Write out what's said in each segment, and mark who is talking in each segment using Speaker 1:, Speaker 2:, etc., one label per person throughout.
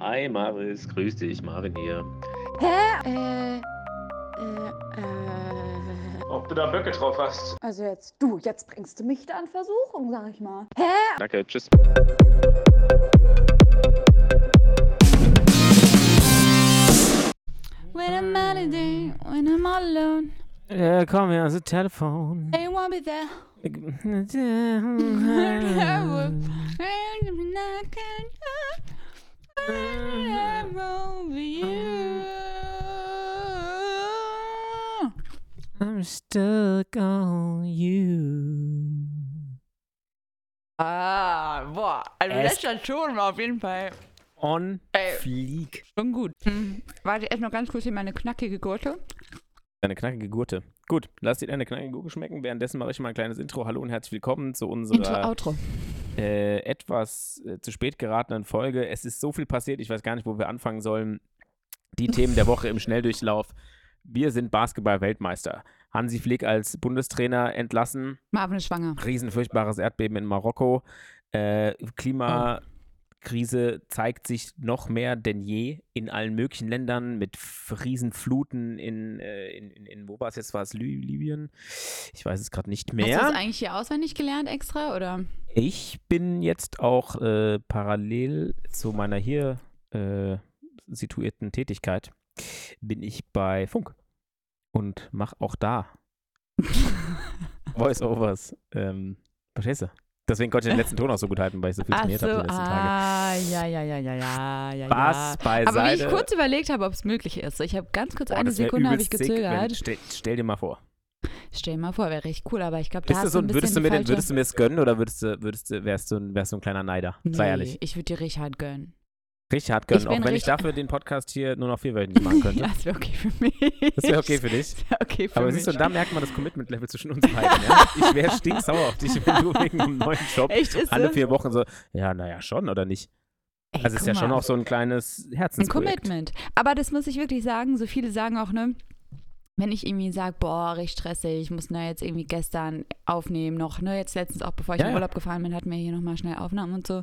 Speaker 1: Hi Maris, grüß dich, Marvin hier.
Speaker 2: Hä? Äh, äh, äh.
Speaker 1: Ob du da Böcke drauf hast?
Speaker 2: Also jetzt, du, jetzt bringst du mich da in Versuchung, sag ich mal. Hä?
Speaker 1: Danke, tschüss.
Speaker 3: When I'm out of day, when I'm alone,
Speaker 4: Ja, komm her, also Telefon.
Speaker 3: they won't be there. I'm
Speaker 4: stuck on you.
Speaker 3: Ah, boah, also
Speaker 4: Es-
Speaker 3: das ist schon auf jeden Fall
Speaker 4: On
Speaker 3: Ey.
Speaker 4: Fleek.
Speaker 3: schon gut. Hm. Warte, erst noch ganz kurz hier meine knackige Gurte.
Speaker 4: Eine knackige Gurte. Gut, lass dir deine knackige Gurke schmecken. Währenddessen mache ich mal ein kleines Intro. Hallo und herzlich willkommen zu unserer
Speaker 3: Outro.
Speaker 4: äh, etwas äh, zu spät geratenen Folge. Es ist so viel passiert, ich weiß gar nicht, wo wir anfangen sollen. Die Themen der Woche im Schnelldurchlauf. Wir sind Basketball-Weltmeister. Hansi Flick als Bundestrainer entlassen.
Speaker 3: Marvin ist schwanger.
Speaker 4: Riesenfurchtbares Erdbeben in Marokko. Äh, Klimakrise zeigt sich noch mehr denn je in allen möglichen Ländern mit Riesenfluten in, äh, in, in, in wo war es jetzt? War es Li Libyen? Ich weiß es gerade nicht
Speaker 3: Hast du das
Speaker 4: mehr.
Speaker 3: eigentlich hier auswendig gelernt extra, oder?
Speaker 4: Ich bin jetzt auch äh, parallel zu meiner hier äh, situierten Tätigkeit, bin ich bei Funk und mache auch da Voice-Overs. Ähm, verstehst du? Deswegen konnte ich den letzten Ton auch so gut halten, weil ich so viel trainiert
Speaker 3: so,
Speaker 4: habe die letzten Tage.
Speaker 3: ah, ja, ja, ja, ja, ja, ja, ja.
Speaker 4: beiseite.
Speaker 3: Aber wie ich kurz überlegt habe, ob es möglich ist. Ich habe ganz kurz
Speaker 4: Boah,
Speaker 3: eine Sekunde habe ich
Speaker 4: übelst sick, wenn-
Speaker 3: gezögert.
Speaker 4: Stell, stell dir mal vor.
Speaker 3: Stell dir mal vor, wäre richtig cool, aber ich glaube, da
Speaker 4: Ist so,
Speaker 3: du ein bisschen
Speaker 4: würdest, du mir den, würdest du mir das gönnen oder würdest du, würdest du, wärst, du, ein- wärst du ein kleiner Neider? Sei
Speaker 3: Nee,
Speaker 4: ehrlich.
Speaker 3: Ich würde dir Richard gönnen.
Speaker 4: Richard gönnen,
Speaker 3: Ich
Speaker 4: auch wenn ich dafür den Podcast hier nur noch vierwöchentlich machen könnte.
Speaker 3: Das wäre okay für mich.
Speaker 4: Das wäre okay für dich.
Speaker 3: Das okay für
Speaker 4: Aber
Speaker 3: mich.
Speaker 4: siehst du, da merkt man das Commitment-Level zwischen uns beiden. Ja? Ich wäre stinksauer auf dich, wenn du wegen einem neuen Job
Speaker 3: Echt
Speaker 4: alle vier Wochen so, ja, naja, schon oder nicht?
Speaker 3: Ey,
Speaker 4: Also es ist ja schon
Speaker 3: mal.
Speaker 4: auch so ein kleines
Speaker 3: ein
Speaker 4: Herzensprojekt.
Speaker 3: Commitment. Aber das muss ich wirklich sagen, so viele sagen auch, ne, wenn ich irgendwie sage, boah, richtig stressig, ich muss da jetzt irgendwie gestern aufnehmen noch, ne, jetzt letztens auch, bevor ich
Speaker 4: Ja,
Speaker 3: in
Speaker 4: ja.
Speaker 3: Urlaub gefahren bin, hatten wir hier nochmal schnell Aufnahmen und so.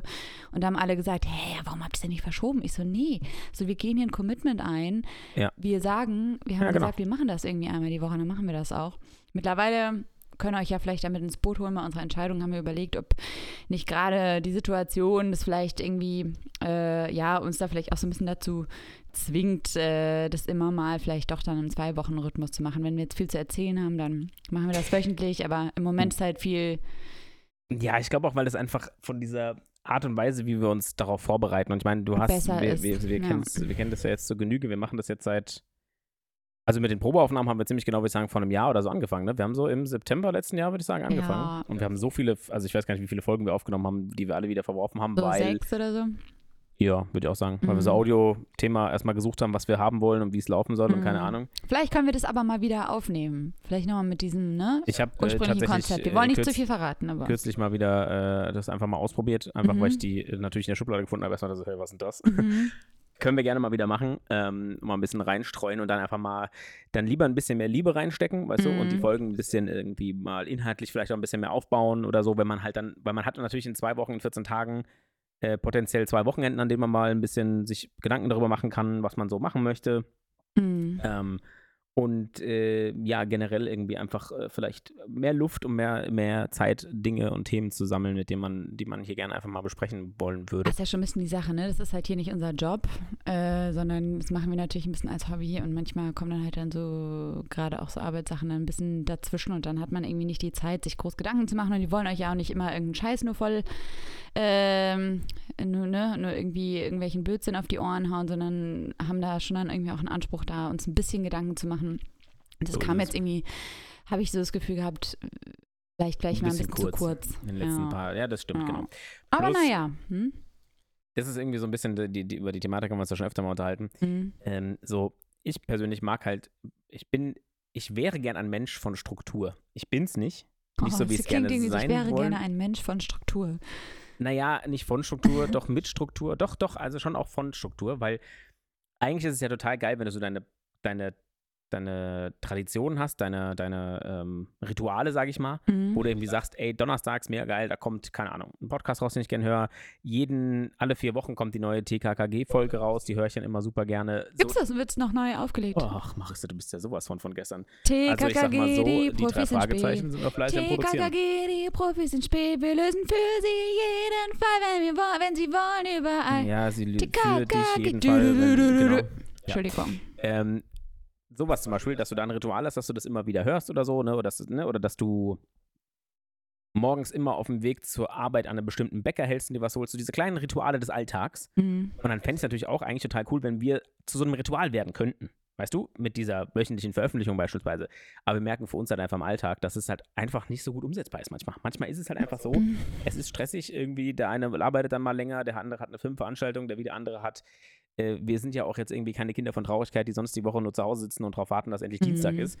Speaker 3: Und da haben alle gesagt, hä, warum habt ihr denn nicht verschoben? Ich so, nee, so wir gehen hier ein Commitment ein.
Speaker 4: Ja.
Speaker 3: Wir sagen, wir haben
Speaker 4: Ja, genau.
Speaker 3: gesagt, wir machen das irgendwie einmal die Woche, dann machen wir das auch. Mittlerweile können euch ja vielleicht damit ins Boot holen bei unserer Entscheidung, haben wir überlegt, ob nicht gerade die Situation das vielleicht irgendwie, äh, ja, uns da vielleicht auch so ein bisschen dazu zwingt, äh, das immer mal vielleicht doch dann im Zwei-Wochen-Rhythmus zu machen. Wenn wir jetzt viel zu erzählen haben, dann machen wir das wöchentlich, aber im Moment ist halt viel,
Speaker 4: Ja, ich glaube auch, weil es einfach von dieser Art und Weise, wie wir uns darauf vorbereiten. Und ich meine, du hast,
Speaker 3: Besser
Speaker 4: wir, wir, wir,
Speaker 3: ja.
Speaker 4: wir kennen das ja jetzt zur Genüge. Wir machen das jetzt seit, also mit den Probeaufnahmen haben wir ziemlich genau, würde ich sagen, vor einem Jahr oder so angefangen. Ne? Wir haben so im September letzten Jahr, würde ich sagen, angefangen.
Speaker 3: Ja.
Speaker 4: Und wir haben so viele, also ich weiß gar nicht, wie viele Folgen wir aufgenommen haben, die wir alle wieder verworfen haben,
Speaker 3: so
Speaker 4: weil,
Speaker 3: sechs oder so.
Speaker 4: ja, würde ich auch sagen, weil wir so
Speaker 3: Mhm.
Speaker 4: Audio-Thema erstmal gesucht haben, was wir haben wollen und wie es laufen soll und keine
Speaker 3: Mhm.
Speaker 4: Ahnung.
Speaker 3: Vielleicht können wir das aber mal wieder aufnehmen. Vielleicht nochmal mit diesem, ne?
Speaker 4: Ich habe äh, tatsächlich
Speaker 3: Konzept. Wir
Speaker 4: äh,
Speaker 3: wollen nicht
Speaker 4: kürz-
Speaker 3: zu viel verraten, aber.
Speaker 4: kürzlich mal wieder äh, das einfach mal ausprobiert, einfach weil
Speaker 3: Mhm.
Speaker 4: ich die äh, natürlich in der Schublade gefunden habe. Erstmal so, hey, was ist denn das?
Speaker 3: Mhm.
Speaker 4: Können wir gerne mal wieder machen, ähm, mal ein bisschen reinstreuen und dann einfach mal, dann lieber ein bisschen mehr Liebe reinstecken, weißt du, und die
Speaker 3: Mhm.
Speaker 4: Folgen ein bisschen irgendwie mal inhaltlich vielleicht auch ein bisschen mehr aufbauen oder so, wenn man halt dann, weil man hat natürlich in zwei Wochen, in 14 Tagen äh, potenziell zwei Wochenenden, an denen man mal ein bisschen sich Gedanken darüber machen kann, was man so machen möchte.
Speaker 3: Mhm.
Speaker 4: Ähm, und äh, ja, generell irgendwie einfach äh, vielleicht mehr Luft und mehr, mehr Zeit, Dinge und Themen zu sammeln, mit denen man, die man hier gerne einfach mal besprechen wollen würde.
Speaker 3: Das ist ja schon ein bisschen die Sache, ne? Das ist halt hier nicht unser Job, äh, sondern das machen wir natürlich ein bisschen als Hobby und manchmal kommen dann halt dann so, gerade auch so Arbeitssachen dann ein bisschen dazwischen und dann hat man irgendwie nicht die Zeit, sich groß Gedanken zu machen und die wollen euch ja auch nicht immer irgendeinen Scheiß nur voll, ähm, nur, ne, nur irgendwie irgendwelchen Blödsinn auf die Ohren hauen, sondern haben da schon dann irgendwie auch einen Anspruch da, uns ein bisschen Gedanken zu machen. Und das
Speaker 4: So
Speaker 3: kam jetzt irgendwie, habe ich so das Gefühl gehabt, vielleicht gleich mal ein bisschen zu kurz.
Speaker 4: In den letzten
Speaker 3: ja.
Speaker 4: paar, ja, das stimmt,
Speaker 3: Ja.
Speaker 4: genau.
Speaker 3: Aber naja, hm?
Speaker 4: Das ist irgendwie so ein bisschen, die, die, über die Thematik haben wir uns ja schon öfter mal unterhalten.
Speaker 3: Hm.
Speaker 4: Ähm, so, ich persönlich mag halt, ich bin, ich wäre gern ein Mensch von Struktur. Ich bin's nicht. Nicht so, wie
Speaker 3: es
Speaker 4: gerne sein
Speaker 3: ich wäre
Speaker 4: wollen.
Speaker 3: gerne ein Mensch von Struktur.
Speaker 4: Naja, nicht von Struktur, doch mit Struktur. Doch, doch, also schon auch von Struktur, weil eigentlich ist es ja total geil, wenn du so deine, deine, deine Traditionen hast, deine, deine ähm, Rituale, sage ich mal,
Speaker 3: Mhm.
Speaker 4: wo du irgendwie sagst, ey, donnerstags, mega geil, da kommt, keine Ahnung, ein Podcast raus, den ich gerne höre. Jeden, alle vier Wochen kommt die neue TKKG-Folge raus, die höre ich dann immer super gerne. So,
Speaker 3: Gibt's das? Wird's noch neu aufgelegt?
Speaker 4: Ach, Marissa, du bist ja sowas von von gestern.
Speaker 3: TKKG,
Speaker 4: Also ich sag mal so,
Speaker 3: die
Speaker 4: die drei
Speaker 3: Profis sind
Speaker 4: Fragezeichen
Speaker 3: spät.
Speaker 4: sind wir fleißig am Produzieren.
Speaker 3: TKKG, die Profis sind spät. Wir lösen für sie jeden Fall, wenn, wir, wollen, wenn sie wollen, überall.
Speaker 4: Ja, sie lü- für
Speaker 3: TKKG,
Speaker 4: dich jeden
Speaker 3: du,
Speaker 4: Fall.
Speaker 3: du,
Speaker 4: Wenn,
Speaker 3: du, du,
Speaker 4: genau.
Speaker 3: du. Entschuldigung.
Speaker 4: Ähm, sowas zum Beispiel, dass du da ein Ritual hast, dass du das immer wieder hörst oder so, ne? Oder dass, ne? oder dass du morgens immer auf dem Weg zur Arbeit an einem bestimmten Bäcker hältst und dir was holst. So diese kleinen Rituale des Alltags.
Speaker 3: Mhm.
Speaker 4: Und dann fände ich es natürlich auch eigentlich total cool, wenn wir zu so einem Ritual werden könnten. Weißt du, mit dieser wöchentlichen Veröffentlichung beispielsweise. Aber wir merken für uns halt einfach im Alltag, dass es halt einfach nicht so gut umsetzbar ist manchmal. Manchmal ist es halt einfach so, es ist stressig irgendwie. Der eine arbeitet dann mal länger, der andere hat eine Filmveranstaltung, der wieder andere hat. Äh, wir sind ja auch jetzt irgendwie keine Kinder von Traurigkeit, die sonst die Woche nur zu Hause sitzen und darauf warten, dass endlich Dienstag
Speaker 3: Mhm.
Speaker 4: ist.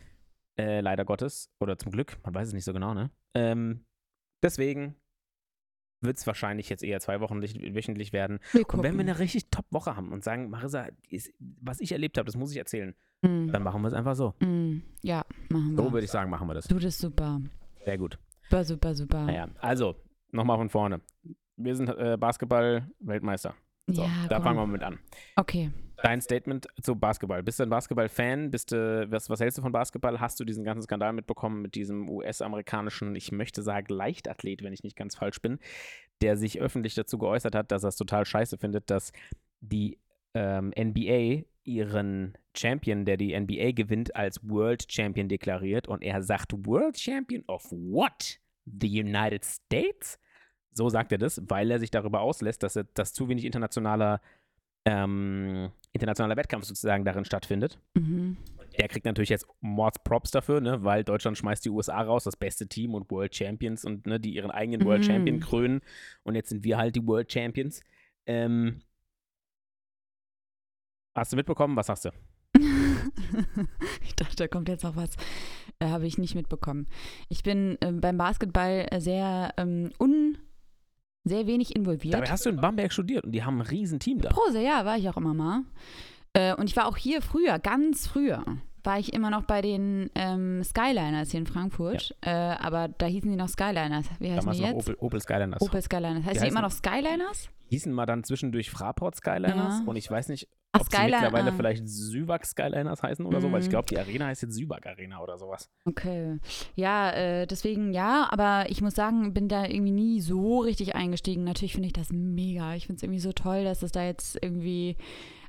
Speaker 4: Äh, leider Gottes. Oder zum Glück, man weiß es nicht so genau, ne? Ähm, deswegen wird es wahrscheinlich jetzt eher zwei Wochen wöchentlich werden. Und wenn wir eine richtig Top-Woche haben und sagen, Marissa, ist, was ich erlebt habe, das muss ich erzählen,
Speaker 3: Mhm.
Speaker 4: dann machen wir es einfach so.
Speaker 3: Mhm. Ja, machen
Speaker 4: So
Speaker 3: wir.
Speaker 4: würde ich sagen, machen wir das.
Speaker 3: Du, das super.
Speaker 4: Sehr gut.
Speaker 3: Super, super, super.
Speaker 4: Naja, also, nochmal von vorne. Wir sind äh, Basketball-Weltmeister. So,
Speaker 3: ja,
Speaker 4: da
Speaker 3: komm.
Speaker 4: fangen wir mit an.
Speaker 3: Okay.
Speaker 4: Dein Statement zu Basketball. Bist du ein Basketball-Fan? Bist du, was, was hältst du von Basketball? Hast du diesen ganzen Skandal mitbekommen mit diesem US-amerikanischen, ich möchte sagen, Leichtathlet, wenn ich nicht ganz falsch bin, der sich öffentlich dazu geäußert hat, dass er es total scheiße findet, dass die ähm, NBA ihren Champion, der die NBA gewinnt, als World Champion deklariert und er sagt, World Champion of what? The United States? So sagt er das, weil er sich darüber auslässt, dass, er, dass zu wenig internationaler ähm, internationaler Wettkampf sozusagen darin stattfindet.
Speaker 3: Mhm.
Speaker 4: Der kriegt natürlich jetzt Mords Props dafür, ne, weil Deutschland schmeißt die USA raus, das beste Team und World Champions und ne, die ihren eigenen World
Speaker 3: Mhm.
Speaker 4: Champion krönen. Und jetzt sind wir halt die World Champions. Ähm, hast du mitbekommen? Was sagst du?
Speaker 3: ich dachte, da kommt jetzt noch was. Äh, Habe ich nicht mitbekommen. Ich bin äh, beim Basketball sehr ähm, un, sehr wenig involviert.
Speaker 4: Dabei hast du in Bamberg studiert und die haben ein Riesenteam da.
Speaker 3: Prose, ja, war ich auch immer mal. Äh, und ich war auch hier früher, ganz früher, war ich immer noch bei den ähm, Skyliners hier in Frankfurt. Äh, aber da hießen die noch Skyliners. Wie heißen
Speaker 4: Damals
Speaker 3: die
Speaker 4: noch
Speaker 3: jetzt?
Speaker 4: Opel, Opel Skyliners.
Speaker 3: Opel Skyliners. Heißt
Speaker 4: Die
Speaker 3: die immer noch Skyliners?
Speaker 4: Hießen mal dann zwischendurch Fraport Skyliners
Speaker 3: Ja.
Speaker 4: und ich weiß nicht,
Speaker 3: Ach,
Speaker 4: ob sie
Speaker 3: Skyline-
Speaker 4: mittlerweile
Speaker 3: ah.
Speaker 4: vielleicht Süwag Skyliners heißen oder so, weil ich
Speaker 3: Mhm.
Speaker 4: glaube, die Arena heißt jetzt Süwag Arena oder sowas.
Speaker 3: Okay. Ja, äh, deswegen ja, aber ich muss sagen, bin da irgendwie nie so richtig eingestiegen. Natürlich finde ich das mega. Ich finde es irgendwie so toll, dass es da jetzt irgendwie,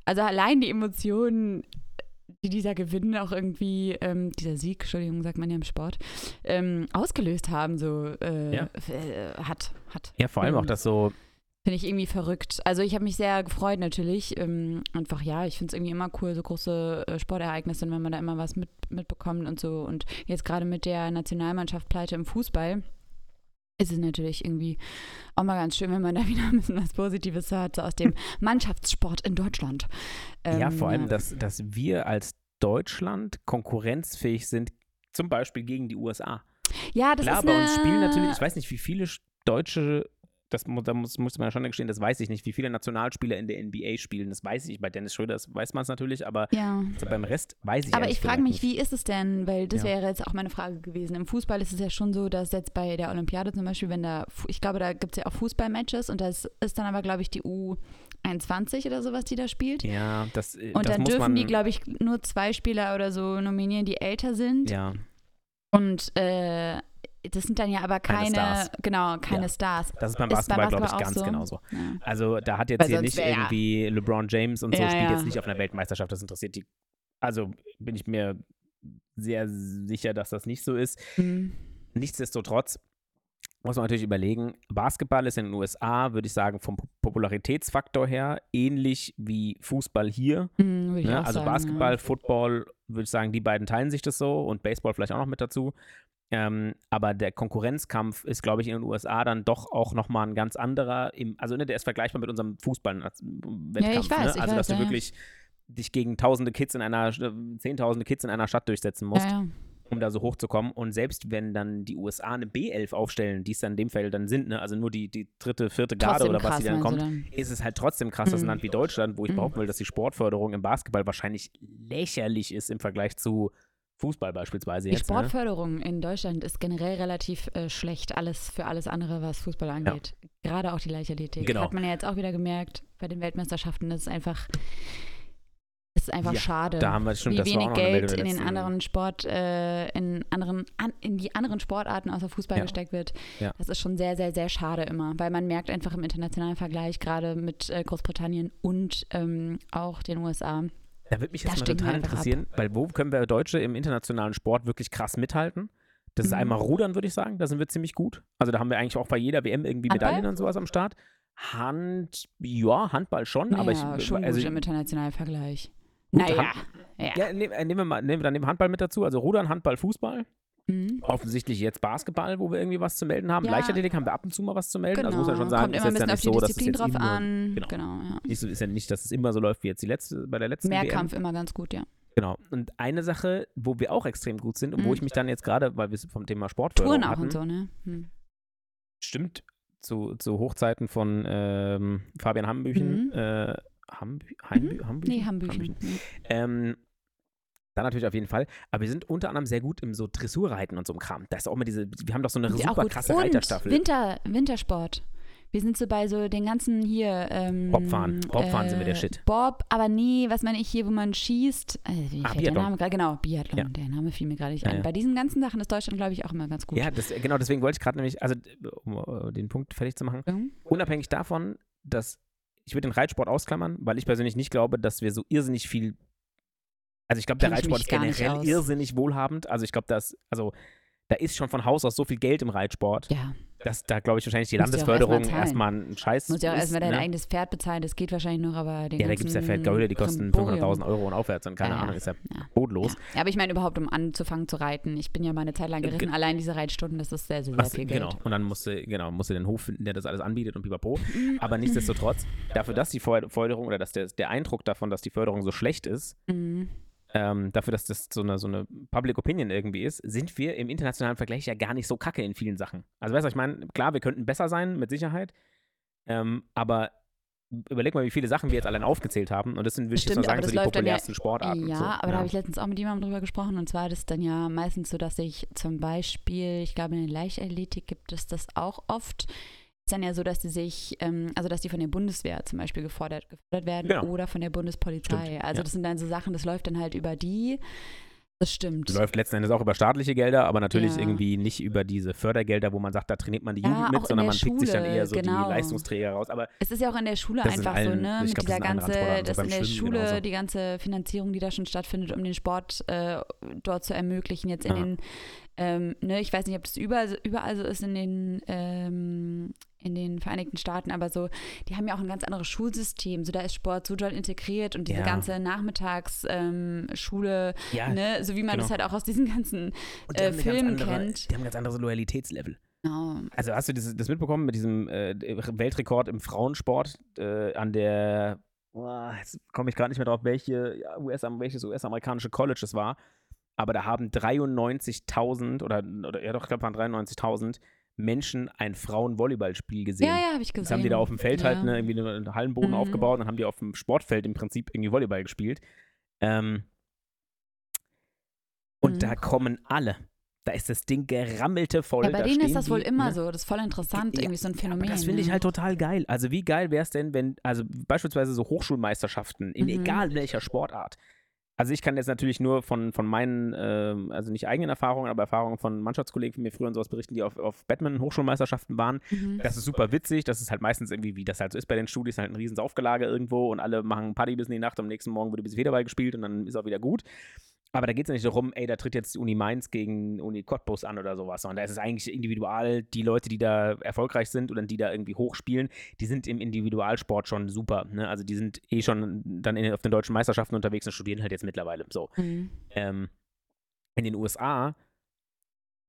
Speaker 3: also allein die Emotionen, die dieser Gewinn auch irgendwie, ähm, dieser Sieg, Entschuldigung, sagt man ja im Sport, ähm, ausgelöst haben, so äh,
Speaker 4: Ja.
Speaker 3: äh, hat, hat.
Speaker 4: Ja, vor allem auch
Speaker 3: Ähm,
Speaker 4: das so,
Speaker 3: Finde ich irgendwie verrückt. Also ich habe mich sehr gefreut natürlich. Ähm, einfach ja, ich finde es irgendwie immer cool, so große äh, Sportereignisse, wenn man da immer was mit, mitbekommt und so. Und jetzt gerade mit der Nationalmannschaft Pleite im Fußball ist es natürlich irgendwie auch mal ganz schön, wenn man da wieder ein bisschen was Positives hört, so aus dem Mannschaftssport in Deutschland.
Speaker 4: ja,
Speaker 3: Ähm,
Speaker 4: vor allem, dass, dass wir als Deutschland konkurrenzfähig sind, zum Beispiel gegen die USA.
Speaker 3: ja, das
Speaker 4: Klar,
Speaker 3: ist
Speaker 4: bei
Speaker 3: eine,
Speaker 4: uns spielen natürlich, ich weiß nicht, wie viele Sch- deutsche, das da muss, musste man ja schon gestehen, das weiß ich nicht, wie viele Nationalspieler in der NBA spielen. Das weiß ich. Bei Dennis Schröder das weiß man es natürlich, aber
Speaker 3: Ja.
Speaker 4: so beim Rest weiß ich
Speaker 3: Aber ich frage
Speaker 4: gesagt
Speaker 3: mich, wie ist es denn? Weil das
Speaker 4: Ja.
Speaker 3: wäre jetzt auch meine Frage gewesen. Im Fußball ist es ja schon so, dass jetzt bei der Olympiade zum Beispiel, wenn da, ich glaube, da gibt es ja auch Fußballmatches und das ist dann aber, glaube ich, die U21 oder sowas, die da spielt.
Speaker 4: Ja, das, äh,
Speaker 3: Und
Speaker 4: das
Speaker 3: dann
Speaker 4: muss
Speaker 3: dürfen die, glaube ich, nur zwei Spieler oder so nominieren, die älter sind.
Speaker 4: Ja,
Speaker 3: Und äh, das sind dann ja aber
Speaker 4: Keine
Speaker 3: keine,
Speaker 4: Stars.
Speaker 3: genau, keine
Speaker 4: Ja.
Speaker 3: Stars.
Speaker 4: das ist beim Basketball, glaube ich, ganz
Speaker 3: so?
Speaker 4: genauso.
Speaker 3: Ja.
Speaker 4: Also da hat jetzt
Speaker 3: Weil
Speaker 4: hier nicht
Speaker 3: wär ja-
Speaker 4: irgendwie LeBron James und so
Speaker 3: Ja,
Speaker 4: spielt
Speaker 3: ja.
Speaker 4: jetzt nicht auf einer Weltmeisterschaft. Das interessiert die. Also bin ich mir sehr sicher, dass das nicht so ist.
Speaker 3: Mhm.
Speaker 4: Nichtsdestotrotz muss man natürlich überlegen, Basketball ist in den USA, würde ich sagen, vom Popularitätsfaktor her ähnlich wie Fußball hier.
Speaker 3: Mhm,
Speaker 4: Ne? Also
Speaker 3: sagen,
Speaker 4: Basketball, Football, würde ich sagen, die beiden teilen sich das so und Baseball vielleicht auch noch mit dazu. Ähm, aber der Konkurrenzkampf ist, glaube ich, in den USA dann doch auch nochmal ein ganz anderer. Im, also ne, der ist vergleichbar mit unserem Fußball-Wettkampf.
Speaker 3: Ja, ich weiß,
Speaker 4: ne? Also, dass
Speaker 3: weiß,
Speaker 4: du
Speaker 3: ja, ja.
Speaker 4: wirklich dich gegen tausende Kids in einer, zehntausende Kids in einer Stadt durchsetzen
Speaker 3: Ja,
Speaker 4: musst.
Speaker 3: ja.
Speaker 4: um da so hochzukommen. Und selbst wenn dann die USA eine B11 aufstellen, die es dann in dem Fall dann sind, ne? also nur die, die dritte, vierte Garde
Speaker 3: Trotzdem
Speaker 4: oder was
Speaker 3: krass,
Speaker 4: die dann kommt,
Speaker 3: dann?
Speaker 4: ist es halt trotzdem krass, dass ein
Speaker 3: Mhm.
Speaker 4: Land wie Deutschland, wo ich
Speaker 3: Mhm.
Speaker 4: behaupten will, dass die Sportförderung im Basketball wahrscheinlich lächerlich ist im Vergleich zu Fußball beispielsweise
Speaker 3: Die
Speaker 4: jetzt. Ne?
Speaker 3: Sportförderung in Deutschland ist generell relativ äh, schlecht, alles für alles andere, was Fußball angeht. Gerade auch die Leichtathletik.
Speaker 4: Genau.
Speaker 3: Hat man ja jetzt auch wieder gemerkt bei den Weltmeisterschaften. Das ist einfach, das ist einfach
Speaker 4: Ja,
Speaker 3: schade.
Speaker 4: Da haben wir schon,
Speaker 3: wie
Speaker 4: das
Speaker 3: wenig Geld in den anderen Sport, äh, in anderen, an, in die anderen Sportarten außer Fußball
Speaker 4: Ja.
Speaker 3: gesteckt wird.
Speaker 4: Ja.
Speaker 3: Das ist schon sehr, sehr, sehr schade immer, weil man merkt einfach im internationalen Vergleich, gerade mit äh, Großbritannien und ähm, auch den USA,
Speaker 4: Da würde mich
Speaker 3: Da
Speaker 4: jetzt mal
Speaker 3: stinken wir
Speaker 4: total
Speaker 3: einfach ab.
Speaker 4: interessieren, weil wo können wir Deutsche im internationalen Sport wirklich krass mithalten? Das ist
Speaker 3: Mhm.
Speaker 4: einmal Rudern, würde ich sagen, da sind wir ziemlich gut. Also da haben wir eigentlich auch bei jeder WM irgendwie? Medaillen und sowas am Start. Hand, ja, Handball schon, aber ich,
Speaker 3: schon
Speaker 4: also,
Speaker 3: gut im internationalen Vergleich.
Speaker 4: Gut,
Speaker 3: naja,
Speaker 4: Hand-
Speaker 3: ja.
Speaker 4: ja, nehmen, äh, nehmen wir mal, nehmen wir dann nehmen wir Handball mit dazu, also Rudern, Handball, Fußball.
Speaker 3: Mhm.
Speaker 4: Offensichtlich jetzt Basketball, wo wir irgendwie was zu melden haben.
Speaker 3: Ja.
Speaker 4: Leichtathletik haben wir ab und zu mal was zu melden.
Speaker 3: Genau.
Speaker 4: Also muss man schon sagen,
Speaker 3: Kommt
Speaker 4: ist
Speaker 3: immer ein
Speaker 4: jetzt ja
Speaker 3: bisschen
Speaker 4: nicht
Speaker 3: auf die
Speaker 4: so, dass es jetzt
Speaker 3: drauf
Speaker 4: immer,
Speaker 3: an.
Speaker 4: genau.
Speaker 3: Genau, ja.
Speaker 4: Nicht so, ist ja nicht, dass es immer so läuft wie jetzt die letzte, bei der letzten WM.
Speaker 3: Mehrkampf immer ganz gut, ja.
Speaker 4: Genau. Und eine Sache, wo wir auch extrem gut sind und wo
Speaker 3: Mhm.
Speaker 4: ich mich dann jetzt gerade, weil wir vom Thema Sportförderung
Speaker 3: Touren auch
Speaker 4: hatten,
Speaker 3: und so, ne? Hm.
Speaker 4: stimmt, zu, zu Hochzeiten von ähm, Fabian Hambüchen,
Speaker 3: Mhm.
Speaker 4: äh, Hambü Heinbü Hambüchen?
Speaker 3: Nee, Hambüchen. Mhm.
Speaker 4: Ähm, dann natürlich auf jeden Fall. Aber wir sind unter anderem sehr gut im so Dressurreiten und so Kram. Da ist auch immer diese, wir haben doch so eine
Speaker 3: auch
Speaker 4: super krasse
Speaker 3: und
Speaker 4: Reiterstaffel.
Speaker 3: Winter, Wintersport. Wir sind so bei so den ganzen hier. Ähm,
Speaker 4: Bobfahren. Bobfahren sind wir der
Speaker 3: äh,
Speaker 4: Shit.
Speaker 3: Bob, aber nee, was meine ich hier, wo man schießt? Äh, wie
Speaker 4: Ah,
Speaker 3: fällt der
Speaker 4: Biathlon.
Speaker 3: Name? Genau, Biathlon.
Speaker 4: Ja.
Speaker 3: Der Name fiel mir gerade nicht
Speaker 4: Ja,
Speaker 3: ein.
Speaker 4: ja.
Speaker 3: Bei diesen ganzen Sachen ist Deutschland, glaube ich, auch immer ganz gut.
Speaker 4: Ja, das, genau, deswegen wollte ich gerade nämlich, also um äh, den Punkt fertig zu machen,
Speaker 3: Mhm.
Speaker 4: unabhängig davon, dass ich würde den Reitsport ausklammern, weil ich persönlich nicht glaube, dass wir so irrsinnig viel. Also ich glaube, der Reitsport ist generell irrsinnig wohlhabend. Also ich glaube, dass, also da ist schon von Haus aus so viel Geld im Reitsport,
Speaker 3: Ja,
Speaker 4: dass da, glaube ich, wahrscheinlich die
Speaker 3: Musst du
Speaker 4: Landesförderung
Speaker 3: erstmal
Speaker 4: erstmal ein Scheiß
Speaker 3: muss ja auch erstmal dein
Speaker 4: ne?
Speaker 3: eigenes Pferd bezahlen, das geht wahrscheinlich noch, aber den
Speaker 4: Ja, da gibt es ja Pferdgaule, die kosten
Speaker 3: Brimborium.
Speaker 4: 500.000 Euro und aufwärts und keine
Speaker 3: Ja.
Speaker 4: Ahnung, ist ja
Speaker 3: Ja.
Speaker 4: bodenlos.
Speaker 3: Ja, aber ich meine überhaupt, um anzufangen zu reiten. Ich bin ja mal eine Zeit lang geritten.
Speaker 4: ge-
Speaker 3: Allein diese Reitstunden, das ist sehr, sehr, sehr
Speaker 4: Was,
Speaker 3: viel Geld.
Speaker 4: genau. Und dann musste, genau, musste den Hof finden, der das alles anbietet und pipapo.
Speaker 3: Mhm.
Speaker 4: Aber nichtsdestotrotz, dafür, dass die Förder- Förderung oder dass der, der Eindruck davon, dass die Förderung so schlecht ist,
Speaker 3: Mhm.
Speaker 4: Ähm, dafür, dass das so eine, so eine Public Opinion irgendwie ist, sind wir im internationalen Vergleich ja gar nicht so kacke in vielen Sachen. Also weißt du, was ich meine, klar, wir könnten besser sein, mit Sicherheit, ähm, aber überleg mal, wie viele Sachen wir jetzt allein aufgezählt haben und das sind, würde ich jetzt mal sagen, so die
Speaker 3: dann ja-
Speaker 4: populärsten Sportarten.
Speaker 3: Ja,
Speaker 4: so,
Speaker 3: aber da habe ich letztens auch mit jemandem drüber gesprochen und zwar ist es dann ja meistens so, dass ich zum Beispiel, ich glaube in der Leichtathletik gibt es das auch oft, ist dann ja so, dass die sich, ähm, also dass die von der Bundeswehr zum Beispiel gefordert, gefordert werden
Speaker 4: Genau.
Speaker 3: oder von der Bundespolizei.
Speaker 4: Stimmt,
Speaker 3: also
Speaker 4: ja.
Speaker 3: das sind dann so Sachen, das läuft dann halt über die. Das stimmt.
Speaker 4: Läuft letzten Endes auch über staatliche Gelder, aber natürlich
Speaker 3: Ja.
Speaker 4: irgendwie nicht über diese Fördergelder, wo man sagt, da trainiert man die Jugend mit, sondern
Speaker 3: der
Speaker 4: man pickt sich dann eher so
Speaker 3: genau.
Speaker 4: die Leistungsträger raus. Aber
Speaker 3: Es ist ja auch in der Schule einfach so,
Speaker 4: allen-
Speaker 3: ne?
Speaker 4: ich
Speaker 3: Mit
Speaker 4: glaub,
Speaker 3: dieser ganze,
Speaker 4: so,
Speaker 3: dass in der
Speaker 4: Schwimmen
Speaker 3: Schule
Speaker 4: genauso.
Speaker 3: die ganze Finanzierung, die da schon stattfindet, um den Sport äh, dort zu ermöglichen, jetzt in
Speaker 4: Ja.
Speaker 3: den, ähm, ne, ich weiß nicht, ob das überall, überall so ist in den, ähm, in den Vereinigten Staaten, aber so, die haben ja auch ein ganz anderes Schulsystem. So, da ist Sport so doll integriert und diese
Speaker 4: Ja.
Speaker 3: ganze Nachmittagsschule, ähm,
Speaker 4: ja,
Speaker 3: ne, so wie man
Speaker 4: genau.
Speaker 3: das halt auch aus diesen ganzen
Speaker 4: die
Speaker 3: äh,
Speaker 4: ganz
Speaker 3: Filmen
Speaker 4: andere,
Speaker 3: kennt.
Speaker 4: Die haben ganz anderes Loyalitätslevel.
Speaker 3: Genau.
Speaker 4: Also hast du das, das mitbekommen mit diesem äh, Weltrekord im Frauensport äh, an der, boah, jetzt komme ich gerade nicht mehr drauf, welche, ja, US, welches US-amerikanische College es war, aber da haben 93.000 oder, oder ja doch, ich glaube, waren 93.000 Menschen ein Frauenvolleyballspiel gesehen.
Speaker 3: Ja, ja, habe ich gesehen.
Speaker 4: Das haben die da auf dem Feld halt
Speaker 3: Ja.
Speaker 4: ne, irgendwie einen Hallenboden
Speaker 3: Mhm.
Speaker 4: aufgebaut und dann haben die auf dem Sportfeld im Prinzip irgendwie Volleyball gespielt. Ähm, und
Speaker 3: Mhm.
Speaker 4: da kommen alle. Da ist das Ding gerammelte voll.
Speaker 3: Ja, bei denen ist das wohl
Speaker 4: die,
Speaker 3: immer
Speaker 4: ne?
Speaker 3: so. Das ist voll interessant,
Speaker 4: Ja,
Speaker 3: irgendwie so ein Phänomen.
Speaker 4: Das finde ich halt total geil. Also wie geil wäre es denn, wenn, also beispielsweise so Hochschulmeisterschaften, in
Speaker 3: Mhm.
Speaker 4: egal welcher Sportart. Also ich kann jetzt natürlich nur von, von meinen, ähm, also nicht eigenen Erfahrungen, aber Erfahrungen von Mannschaftskollegen von mir früher und sowas berichten, die auf, auf Badminton-Hochschulmeisterschaften waren.
Speaker 3: Mhm.
Speaker 4: Das ist super witzig. Das ist halt meistens irgendwie, wie das halt so ist bei den Studis, halt ein riesen Saufgelage irgendwo und alle machen Party bis in die Nacht. Am nächsten Morgen wird ein bisschen Federball gespielt und dann ist auch wieder gut. Aber da geht es ja nicht darum, ey, da tritt jetzt die Uni Mainz gegen Uni Cottbus an oder sowas, sondern da ist es eigentlich individual, die Leute, die da erfolgreich sind oder die da irgendwie hochspielen, die sind im Individualsport schon super. Ne? Also die sind eh schon dann in, auf den deutschen Meisterschaften unterwegs und studieren halt jetzt mittlerweile. So.
Speaker 3: Mhm.
Speaker 4: Ähm, in den USA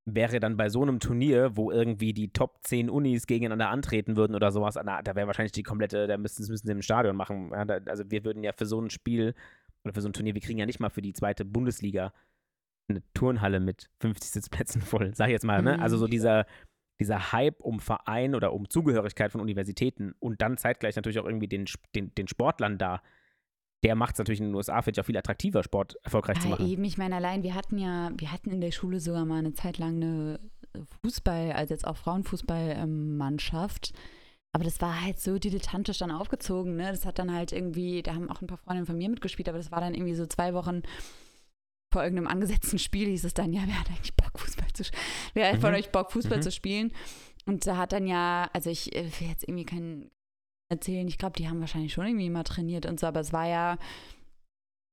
Speaker 4: wäre dann bei so einem Turnier, wo irgendwie die Top 10 Unis gegeneinander antreten würden oder sowas, na, da wäre wahrscheinlich die komplette, da müssten, müssen sie im Stadion machen. Ja, da, also wir würden ja für so ein Spiel oder für so ein Turnier, wir kriegen ja nicht mal für die zweite Bundesliga eine Turnhalle mit 50 Sitzplätzen voll, sag ich jetzt mal. Ne?
Speaker 3: Mhm.
Speaker 4: Also so dieser, dieser Hype um Verein oder um Zugehörigkeit von Universitäten und dann zeitgleich natürlich auch irgendwie den, den, den Sportlern da, der macht es natürlich in den USA, finde ich, auch viel attraktiver, Sport erfolgreich zu
Speaker 3: Ja,
Speaker 4: machen.
Speaker 3: eben, ich meine, allein, wir hatten ja, wir hatten in der Schule sogar mal eine Zeit lang eine Fußball, also jetzt auch Frauenfußballmannschaft. Aber das war halt so dilettantisch dann aufgezogen, ne? Das hat dann halt irgendwie, da haben auch ein paar Freundinnen von mir mitgespielt, aber das war dann irgendwie so zwei Wochen vor irgendeinem angesetzten Spiel hieß es dann, ja, wer hat eigentlich Bock, Fußball zu spielen? Wer hat von
Speaker 4: Mhm.
Speaker 3: euch Bock, Fußball
Speaker 4: Mhm.
Speaker 3: zu spielen? Und da hat dann ja, also ich äh, will jetzt irgendwie keinen erzählen, ich glaube, die haben wahrscheinlich schon irgendwie mal trainiert und so, aber es war ja,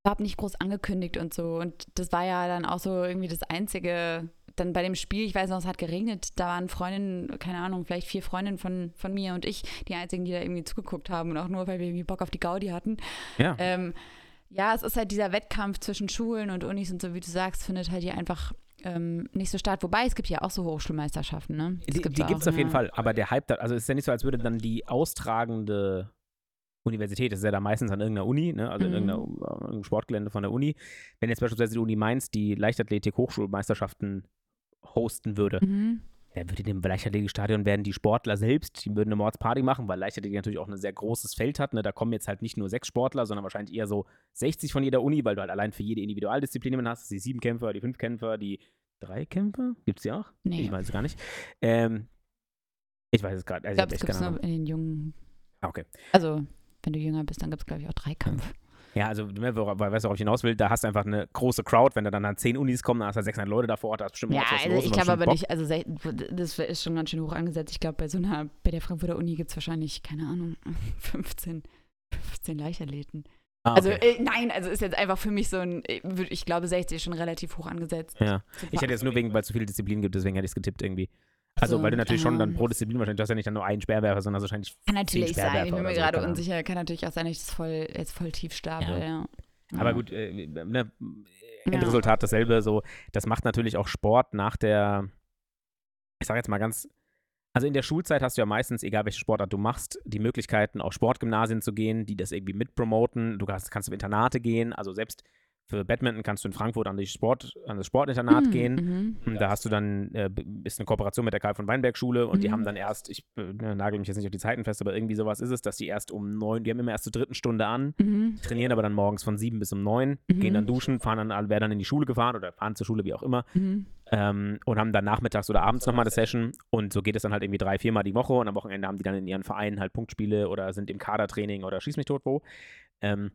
Speaker 3: überhaupt nicht groß angekündigt und so. Und das war ja dann auch so irgendwie das Einzige. Dann bei dem Spiel, ich weiß noch, es hat geregnet, da waren Freundinnen, keine Ahnung, vielleicht vier Freundinnen von, von mir und ich, die einzigen, die da irgendwie zugeguckt haben und auch nur, weil wir irgendwie Bock auf die Gaudi hatten.
Speaker 4: Ja.
Speaker 3: Ähm, ja, es ist halt dieser Wettkampf zwischen Schulen und Unis und so, wie du sagst, findet halt hier einfach ähm, nicht so statt. Wobei, es gibt ja auch so Hochschulmeisterschaften, ne? Das
Speaker 4: Die, die gibt es auf jeden
Speaker 3: ja.
Speaker 4: Fall, aber der Hype, da, also es ist ja nicht so, als würde dann die austragende Universität, das ist ja da meistens an irgendeiner Uni, ne? also in
Speaker 3: Mhm.
Speaker 4: irgendeiner, äh, irgendeinem Sportgelände von der Uni. Wenn jetzt beispielsweise die Uni Mainz die Leichtathletik-Hochschulmeisterschaften hosten würde,
Speaker 3: Mhm.
Speaker 4: dann würde in dem Leichtathletikstadion werden die Sportler selbst, die würden eine Mordsparty machen, weil Leichtathletik natürlich auch ein sehr großes Feld hat. Ne? Da kommen jetzt halt nicht nur sechs Sportler, sondern wahrscheinlich eher so 60 von jeder Uni, weil du halt allein für jede Individualdisziplin jemanden hast. Die sieben Kämpfer, die fünf Kämpfer, die drei Kämpfer. Gibt es die auch?
Speaker 3: Nee.
Speaker 4: Ich weiß es gar nicht. Ähm, ich weiß es gerade.
Speaker 3: Ich
Speaker 4: Also
Speaker 3: glaube,
Speaker 4: ich
Speaker 3: es
Speaker 4: hab
Speaker 3: gibt
Speaker 4: keine
Speaker 3: nur in den jungen,
Speaker 4: Ah, okay.
Speaker 3: also wenn du jünger bist, dann gibt es, glaube ich, auch Dreikampf.
Speaker 4: Ja, also, ne, weißt du, worauf ich hinaus will? Da hast du einfach eine große Crowd. Wenn da dann, zehn Unis kommen, dann hast du 600 Leute da vor Ort, da ist bestimmt
Speaker 3: Ja,
Speaker 4: was
Speaker 3: also
Speaker 4: los
Speaker 3: ich
Speaker 4: da
Speaker 3: glaube aber
Speaker 4: Bock.
Speaker 3: nicht, also das ist schon ganz schön hoch angesetzt. Ich glaube, bei so einer, bei der Frankfurter Uni gibt es wahrscheinlich, keine Ahnung, 15, 15 Leichtathleten.
Speaker 4: Ah,
Speaker 3: Also
Speaker 4: okay.
Speaker 3: äh, nein, also ist jetzt einfach für mich so ein, ich würd- ich glaube 60 ist schon relativ hoch angesetzt.
Speaker 4: ja. Ich hätte jetzt nur wegen, weil es so viele Disziplinen gibt, deswegen hätte ich es getippt irgendwie. Also,
Speaker 3: So,
Speaker 4: weil du natürlich schon dann pro Disziplin wahrscheinlich, du hast ja nicht dann nur einen Sperrwerfer, sondern wahrscheinlich
Speaker 3: Kann natürlich sein, ich bin mir
Speaker 4: so,
Speaker 3: gerade unsicher. Kann natürlich auch sein, dass ich das voll, jetzt voll tief stapel,
Speaker 4: Ja.
Speaker 3: ja.
Speaker 4: Aber gut, äh, ne. Endresultat dasselbe. So, das macht natürlich auch Sport nach der, ich sage jetzt mal ganz, also in der Schulzeit hast du ja meistens, egal welche Sportart du machst, die Möglichkeiten, auf Sportgymnasien zu gehen, die das irgendwie mitpromoten. Du kannst, kannst auf Internate gehen. Also selbst für Badminton kannst du in Frankfurt an, die Sport, an das Sportinternat
Speaker 3: Mhm,
Speaker 4: gehen.
Speaker 3: mhm.
Speaker 4: Da hast du dann, äh, ist eine Kooperation mit der Karl von Weinberg Schule und die
Speaker 3: Mhm.
Speaker 4: haben dann erst, ich äh, nagel mich jetzt nicht auf die Zeiten fest, aber irgendwie sowas ist es, dass die erst um neun, die haben immer erst zur dritten Stunde an,
Speaker 3: Mhm.
Speaker 4: trainieren aber dann morgens von sieben bis um neun,
Speaker 3: Mhm.
Speaker 4: gehen dann duschen, fahren dann, werden dann in die Schule gefahren oder fahren zur Schule, wie auch immer,
Speaker 3: Mhm.
Speaker 4: ähm, und haben dann nachmittags oder abends nochmal eine Session und so geht es dann halt irgendwie drei, viermal die Woche und am Wochenende haben die dann in ihren Vereinen halt Punktspiele oder sind im Kadertraining oder schieß mich tot wo. Ähm,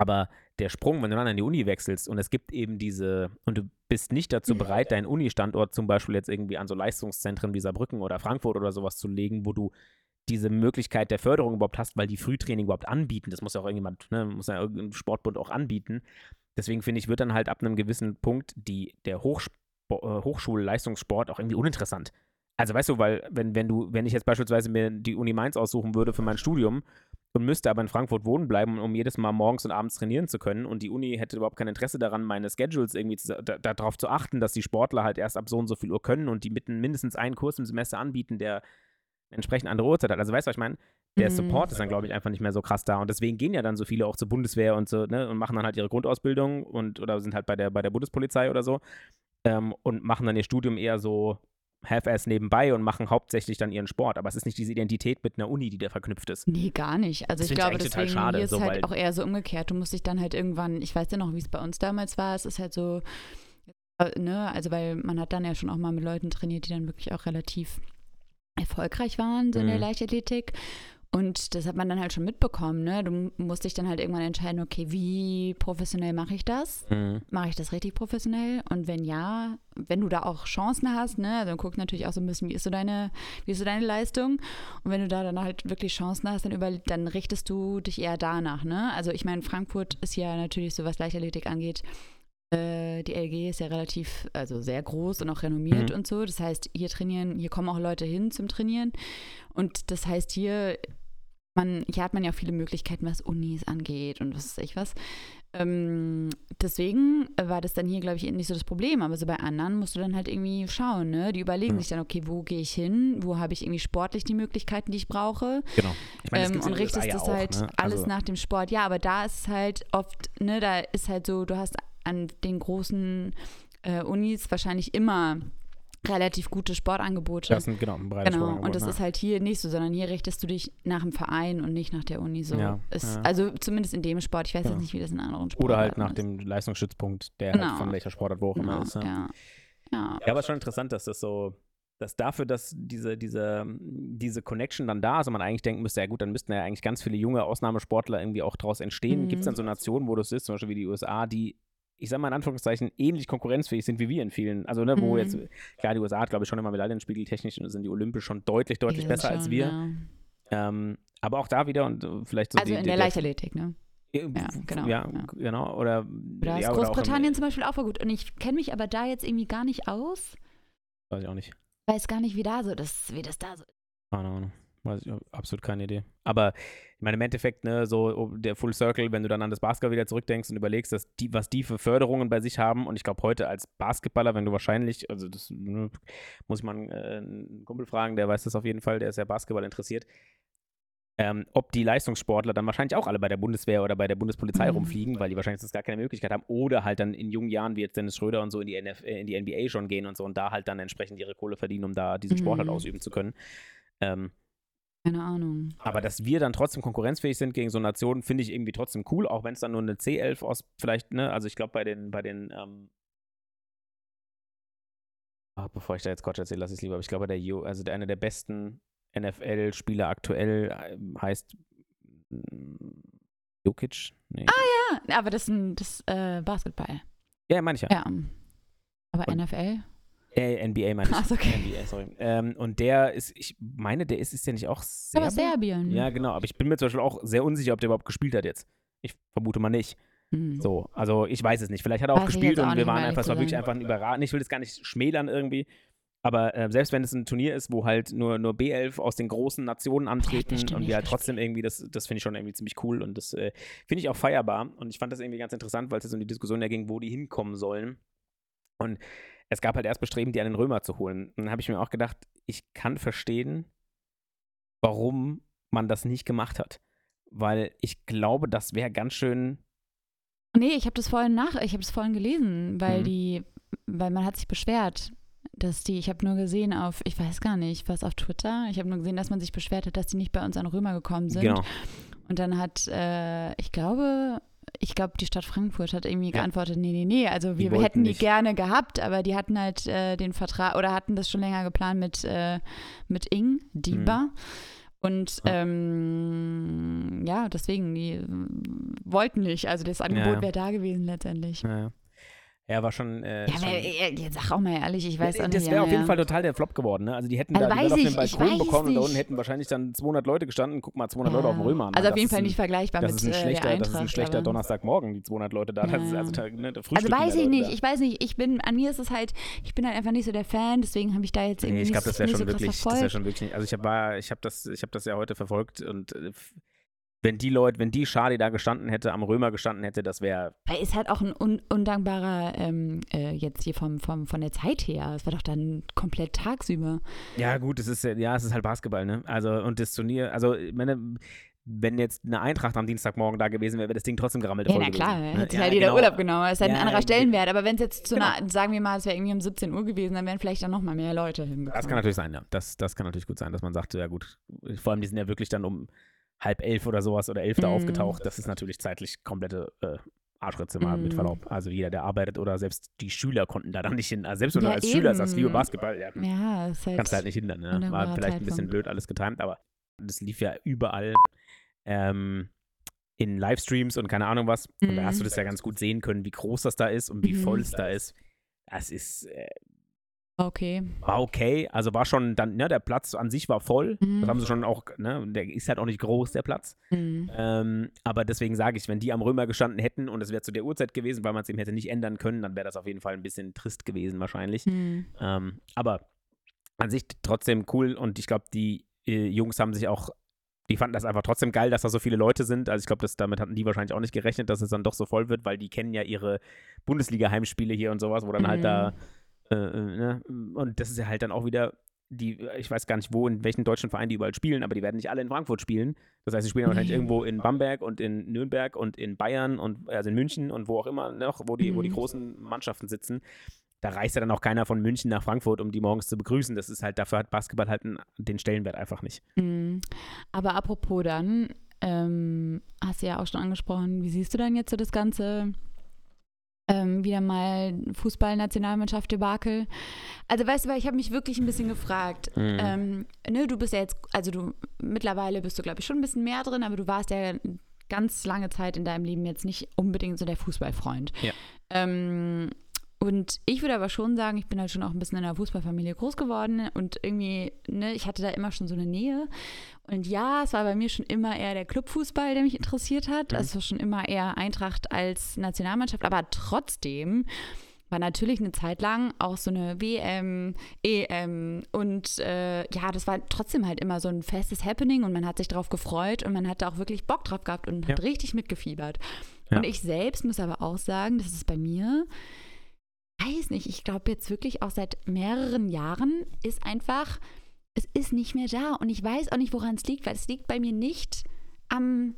Speaker 4: aber der Sprung, wenn du dann an die Uni wechselst und es gibt eben diese, und du bist nicht dazu bereit, deinen Uni-Standort zum Beispiel jetzt irgendwie an so Leistungszentren wie Saarbrücken oder Frankfurt oder sowas zu legen, wo du diese Möglichkeit der Förderung überhaupt hast, weil die Frühtraining überhaupt anbieten. Das muss ja auch irgendjemand, ne, muss ja irgendein Sportbund auch anbieten. Deswegen finde ich, wird dann halt ab einem gewissen Punkt die, der Hochsp äh, Hochschulleistungssport auch irgendwie uninteressant. Also weißt du, weil wenn, wenn du, wenn ich jetzt beispielsweise mir die Uni Mainz aussuchen würde für mein Studium und müsste aber in Frankfurt wohnen bleiben, um jedes Mal morgens und abends trainieren zu können und die Uni hätte überhaupt kein Interesse daran, meine Schedules irgendwie zu, da, darauf zu achten, dass die Sportler halt erst ab so und so viel Uhr können und die mitten, mindestens einen Kurs im Semester anbieten, der entsprechend andere Uhrzeit hat. Also weißt du, was ich meine? Der
Speaker 3: Mhm.
Speaker 4: Support ist dann, glaube ich, einfach nicht mehr so krass da. Und deswegen gehen ja dann so viele auch zur Bundeswehr und so, ne, und machen dann halt ihre Grundausbildung und oder sind halt bei der, bei der Bundespolizei oder so ähm, und machen dann ihr Studium eher so half-ass nebenbei und machen hauptsächlich dann ihren Sport. Aber es ist nicht diese Identität mit einer Uni, die da verknüpft ist.
Speaker 3: Nee, gar nicht. Also
Speaker 4: Das
Speaker 3: ich
Speaker 4: ich
Speaker 3: glaube,
Speaker 4: total
Speaker 3: deswegen
Speaker 4: schade,
Speaker 3: hier ist
Speaker 4: so,
Speaker 3: halt auch eher so umgekehrt. Du musst dich dann halt irgendwann, ich weiß ja noch, wie es bei uns damals war, es ist halt so, äh, ne, also weil man hat dann ja schon auch mal mit Leuten trainiert, die dann wirklich auch relativ erfolgreich waren, so in der
Speaker 4: Mhm.
Speaker 3: Leichtathletik. Und das hat man dann halt schon mitbekommen, ne? Du musst dich dann halt irgendwann entscheiden, okay, wie professionell mache ich das? Mache ich das richtig professionell? Und wenn ja, wenn du da auch Chancen hast, ne, also guck natürlich auch so ein bisschen, wie ist so deine, wie ist so deine Leistung? Und wenn du da dann halt wirklich Chancen hast, dann, über, dann richtest du dich eher danach, ne? Also ich meine, Frankfurt ist ja natürlich so, was Leichtathletik angeht, äh, die LG ist ja relativ, also sehr groß und auch renommiert
Speaker 4: Mhm.
Speaker 3: und so. Das heißt, hier trainieren, hier kommen auch Leute hin zum Trainieren. Und das heißt, hier, man, hier hat man ja auch viele Möglichkeiten, was Unis angeht und was weiß ich was. Ähm, deswegen war das dann hier, glaube ich, nicht so das Problem. Aber so bei anderen musst du dann halt irgendwie schauen, ne? Die überlegen
Speaker 4: Ja.
Speaker 3: sich dann, okay, wo gehe ich hin? Wo habe ich irgendwie sportlich die Möglichkeiten, die ich brauche?
Speaker 4: Genau. Ich meine,
Speaker 3: ähm, und richtest das
Speaker 4: auch,
Speaker 3: halt
Speaker 4: ne?
Speaker 3: alles
Speaker 4: Also-
Speaker 3: nach dem Sport. Ja, aber da ist es halt oft, ne, da ist halt so, du hast an den großen äh, Unis wahrscheinlich immer relativ gute Sportangebote.
Speaker 4: Das sind genau ein breites
Speaker 3: Genau,
Speaker 4: Sportangebot,
Speaker 3: und das
Speaker 4: ja.
Speaker 3: ist halt hier nicht so, sondern hier richtest du dich nach dem Verein und nicht nach der Uni so.
Speaker 4: Ja,
Speaker 3: ist,
Speaker 4: ja.
Speaker 3: Also zumindest in dem Sport. Ich weiß
Speaker 4: Ja.
Speaker 3: jetzt nicht, wie das in anderen Sportarten
Speaker 4: Oder halt nach
Speaker 3: ist.
Speaker 4: dem Leistungsstützpunkt, der
Speaker 3: Genau.
Speaker 4: halt von welcher Sportart wo auch immer
Speaker 3: Genau,
Speaker 4: ist. Ja.
Speaker 3: ja. Ja.
Speaker 4: Ja, aber es ist schon interessant, dass das so, dass dafür, dass diese, diese, diese Connection dann da ist und man eigentlich denken müsste, ja gut, dann müssten ja eigentlich ganz viele junge Ausnahmesportler irgendwie auch daraus entstehen.
Speaker 3: Mhm.
Speaker 4: Gibt es dann so Nationen, wo das ist, zum Beispiel wie die USA, die, ich sag mal in Anführungszeichen, ähnlich konkurrenzfähig sind wie wir in vielen, also ne, wo
Speaker 3: Mhm.
Speaker 4: jetzt, klar, die USA hat, glaube ich, schon immer Medaillenspiegel technisch und sind die Olympisch schon deutlich, deutlich besser
Speaker 3: sind
Speaker 4: als
Speaker 3: schon,
Speaker 4: wir.
Speaker 3: Ja.
Speaker 4: Ähm, aber auch da wieder und äh, vielleicht so
Speaker 3: Also
Speaker 4: die,
Speaker 3: in
Speaker 4: die,
Speaker 3: der Leichtathletik, ne?
Speaker 4: Ja,
Speaker 3: genau,
Speaker 4: Ja,
Speaker 3: ja.
Speaker 4: genau. Oder,
Speaker 3: Da ist
Speaker 4: ja, oder im-
Speaker 3: Großbritannien zum Beispiel auch voll gut. Und ich kenne mich aber da jetzt irgendwie gar nicht aus.
Speaker 4: Weiß ich auch nicht.
Speaker 3: Weiß gar nicht, wie da so das, wie das da so ist.
Speaker 4: Keine Ahnung. Weiß ich, absolut keine Idee. Aber ich meine, im Endeffekt, ne, so oh, der Full Circle, wenn du dann an das Basketball wieder zurückdenkst und überlegst, dass die, was die für Förderungen bei sich haben, und ich glaube, heute als Basketballer, wenn du wahrscheinlich, also das ne, muss man äh, einen Kumpel fragen, der weiß das auf jeden Fall, der ist ja Basketball interessiert, ähm, ob die Leistungssportler dann wahrscheinlich auch alle bei der Bundeswehr oder bei der Bundespolizei
Speaker 3: Mhm.
Speaker 4: rumfliegen, weil die wahrscheinlich sonst gar keine Möglichkeit haben, oder halt dann in jungen Jahren, wie jetzt Dennis Schröder und so, in die, NF äh, in die NBA schon gehen und so und da halt dann entsprechend ihre Kohle verdienen, um da diesen Sport halt
Speaker 3: Mhm.
Speaker 4: ausüben zu können. Ähm,
Speaker 3: Keine Ahnung.
Speaker 4: aber dass wir dann trotzdem konkurrenzfähig sind gegen so Nationen, finde ich irgendwie trotzdem cool, auch wenn es dann nur eine C11 aus vielleicht, ne, also ich glaube bei den, bei den, ähm, ah, bevor ich da jetzt Quatsch erzähle, lasse ich es lieber, aber ich glaube der, Jo- also der, einer der besten NFL-Spieler aktuell ähm, heißt mm, Jokic? Nee.
Speaker 3: Ja, aber das ist ein das, äh, Basketball.
Speaker 4: ja, meine ich ja.
Speaker 3: Ja. Aber
Speaker 4: Und-
Speaker 3: NFL?
Speaker 4: Äh, NBA meine ich.
Speaker 3: Ach okay.
Speaker 4: NBA, sorry. Ähm, und der ist, ich meine, der ist, ist ja nicht auch Serbe?
Speaker 3: Aber Serbien.
Speaker 4: Ja, genau, aber ich bin mir zum Beispiel auch sehr unsicher, ob der überhaupt gespielt hat jetzt. Ich vermute mal nicht.
Speaker 3: Hm.
Speaker 4: So, also ich weiß es nicht. Vielleicht hat er auch
Speaker 3: Weiß
Speaker 4: gespielt
Speaker 3: auch
Speaker 4: und wir waren einfach, es war wirklich einfach ein überragend. Ich will das gar nicht schmälern irgendwie. Aber äh, selbst wenn es ein Turnier ist, wo halt nur, nur B11 aus den großen Nationen antreten
Speaker 3: bestimmt
Speaker 4: und wir halt trotzdem irgendwie, das, das finde ich schon irgendwie ziemlich cool und das äh, finde ich auch feierbar. Und ich fand das irgendwie ganz interessant, weil es jetzt um die Diskussion ja ging, wo die hinkommen sollen. Und es gab halt erst Bestreben, die an den Römer zu holen. Und dann habe ich mir auch gedacht, ich kann verstehen, warum man das nicht gemacht hat. Weil ich glaube, das wäre ganz schön
Speaker 3: Nee, ich habe das vorhin nach, ich habe das vorhin gelesen, weil
Speaker 4: Mhm.
Speaker 3: die, weil man hat sich beschwert, dass die, ich habe nur gesehen auf, ich weiß gar nicht, was auf Twitter, ich habe nur gesehen, dass man sich beschwert hat, dass die nicht bei uns an Römer gekommen sind.
Speaker 4: Genau.
Speaker 3: Und dann hat, äh, ich glaube, ich glaube, die Stadt Frankfurt hat irgendwie
Speaker 4: Ja.
Speaker 3: geantwortet, nee, nee, nee, also wir,
Speaker 4: wollten
Speaker 3: hätten die
Speaker 4: nicht.
Speaker 3: gerne gehabt, aber die hatten halt äh, den Vertrag oder hatten das schon länger geplant mit, äh, mit Ing, Diba. Und
Speaker 4: Ja.
Speaker 3: ähm, ja, deswegen, die wollten nicht. Also das Angebot
Speaker 4: ja.
Speaker 3: wäre da gewesen letztendlich.
Speaker 4: Ja, war schon. Äh,
Speaker 3: Ja,
Speaker 4: schon
Speaker 3: aber, äh, jetzt sag auch mal ehrlich, ich weiß
Speaker 4: Ja,
Speaker 3: auch nicht.
Speaker 4: das wäre
Speaker 3: ja,
Speaker 4: auf jeden
Speaker 3: ja.
Speaker 4: Fall total der Flop geworden. Ne? Also die hätten
Speaker 3: Also
Speaker 4: da die auf den Balkon bekommen und da unten
Speaker 3: nicht.
Speaker 4: hätten wahrscheinlich dann 200 Leute gestanden. Guck mal, 200 Leute auf dem Römer. Ne?
Speaker 3: Also auf
Speaker 4: Das
Speaker 3: jeden Fall nicht vergleichbar
Speaker 4: Das
Speaker 3: mit
Speaker 4: ist ein
Speaker 3: äh,
Speaker 4: schlechter,
Speaker 3: der
Speaker 4: das ist ein
Speaker 3: Eintracht,
Speaker 4: schlechter Donnerstagmorgen, die 200 Leute da. Das also, ne,
Speaker 3: Also weiß ich nicht,
Speaker 4: da.
Speaker 3: ich weiß nicht, ich bin, an mir ist es halt, ich bin halt einfach nicht so der Fan, deswegen habe ich da jetzt irgendwie
Speaker 4: Nee, ich glaube,
Speaker 3: nicht,
Speaker 4: das wäre
Speaker 3: nicht
Speaker 4: schon
Speaker 3: so
Speaker 4: wirklich, das wäre schon wirklich nicht. Also ich habe ich das, ich das ja heute verfolgt und äh, wenn die Leute, wenn die Schadi da gestanden hätte, am Römer gestanden hätte, das wäre
Speaker 3: Weil ist halt auch ein un undankbarer, ähm, äh, jetzt hier vom, vom, von der Zeit her. Es war doch dann komplett tagsüber.
Speaker 4: Ja, gut, es ist ja, es ist halt Basketball, ne? Also, und das Turnier, also, ich meine, wenn jetzt eine Eintracht am Dienstagmorgen da gewesen wäre, wäre das Ding trotzdem gerammelt
Speaker 3: Ja, na klar,
Speaker 4: gewesen. ne?
Speaker 3: hätte
Speaker 4: Ja,
Speaker 3: halt jeder
Speaker 4: genau.
Speaker 3: Urlaub genommen. Es ist halt ein
Speaker 4: Ja,
Speaker 3: anderer
Speaker 4: ge-
Speaker 3: Stellenwert. Aber wenn es jetzt zu
Speaker 4: Genau.
Speaker 3: einer, sagen wir mal, es wäre irgendwie um 17 Uhr gewesen, dann wären vielleicht dann nochmal mehr Leute hingekommen.
Speaker 4: Das kann natürlich sein, ja. Das, das kann natürlich gut sein, dass man sagt, ja gut, vor allem die sind ja wirklich dann um halb elf oder sowas oder elf da
Speaker 3: Mhm.
Speaker 4: aufgetaucht. Das ist natürlich zeitlich komplette äh, Arschritze mal mit
Speaker 3: Mhm.
Speaker 4: Verlaub. Also jeder, der arbeitet oder selbst die Schüler konnten da dann nicht hin. Also selbst wenn du
Speaker 3: Ja,
Speaker 4: als Schüler sagst, liebe
Speaker 3: eben.
Speaker 4: Basketball, ja,
Speaker 3: Ja, halt.
Speaker 4: kannst du halt nicht hindern. Ne? War vielleicht ein bisschen blöd alles getimt, aber das lief ja überall ähm, in Livestreams und keine Ahnung was. Und da
Speaker 3: Mhm.
Speaker 4: hast du das ja ganz gut sehen können, wie groß das da ist und wie
Speaker 3: Mhm.
Speaker 4: voll es da ist. Das ist, äh,
Speaker 3: Okay.
Speaker 4: war okay. Also war schon dann, ne, der Platz an sich war voll.
Speaker 3: Mhm.
Speaker 4: Das haben sie schon auch, ne, der ist halt auch nicht groß, der Platz.
Speaker 3: Mhm.
Speaker 4: Ähm, aber deswegen sage ich, wenn die am Römer gestanden hätten und es wäre zu der Uhrzeit gewesen, weil man es eben hätte nicht ändern können, dann wäre das auf jeden Fall ein bisschen trist gewesen wahrscheinlich.
Speaker 3: Mhm.
Speaker 4: Ähm, aber an sich trotzdem cool und ich glaube, die äh, Jungs haben sich auch, die fanden das einfach trotzdem geil, dass da so viele Leute sind. Also ich glaube, damit hatten die wahrscheinlich auch nicht gerechnet, dass es dann doch so voll wird, weil die kennen ja ihre Bundesliga-Heimspiele hier und sowas, wo dann halt
Speaker 3: Mhm.
Speaker 4: da, äh, äh, ne? und das ist ja halt dann auch wieder, die, ich weiß gar nicht, wo, in welchen deutschen Vereinen die überall spielen, aber die werden nicht alle in Frankfurt spielen. Das heißt, sie spielen wahrscheinlich irgendwo in Bamberg und in Nürnberg und in Bayern und also in München und wo auch immer noch, wo die, wo die
Speaker 3: Mhm.
Speaker 4: großen Mannschaften sitzen. Da reist ja dann auch keiner von München nach Frankfurt, um die morgens zu begrüßen. Das ist halt, dafür hat Basketball halt den Stellenwert einfach nicht.
Speaker 3: Mhm. Aber apropos dann, ähm, hast du ja auch schon angesprochen, wie siehst du dann jetzt so das Ganze? Ähm, wieder mal Fußball-Nationalmannschaft Debakel. Also weißt du, weil ich habe mich wirklich ein bisschen gefragt.
Speaker 4: Mhm.
Speaker 3: Ähm, ne, du bist ja jetzt, also du mittlerweile bist du, glaube ich, schon ein bisschen mehr drin, aber du warst ja ganz lange Zeit in deinem Leben jetzt nicht unbedingt so der Fußballfreund.
Speaker 4: Ja.
Speaker 3: Ähm, und ich würde aber schon sagen, ich bin halt schon auch ein bisschen in einer Fußballfamilie groß geworden und irgendwie, ne, ich hatte da immer schon so eine Nähe. Und ja, es war bei mir schon immer eher der Clubfußball, der mich interessiert hat.
Speaker 4: Mhm.
Speaker 3: Also schon immer eher Eintracht als Nationalmannschaft, aber trotzdem war natürlich eine Zeit lang auch so eine WM, EM und äh, ja, das war trotzdem halt immer so ein festes Happening und man hat sich darauf gefreut und man hat da auch wirklich Bock drauf gehabt und hat
Speaker 4: Ja.
Speaker 3: richtig mitgefiebert.
Speaker 4: Ja.
Speaker 3: Und ich selbst muss aber auch sagen, das ist bei mir, weiß nicht, ich glaube jetzt wirklich auch seit mehreren Jahren ist einfach, es ist nicht mehr da und ich weiß auch nicht, woran es liegt, weil es liegt bei mir nicht am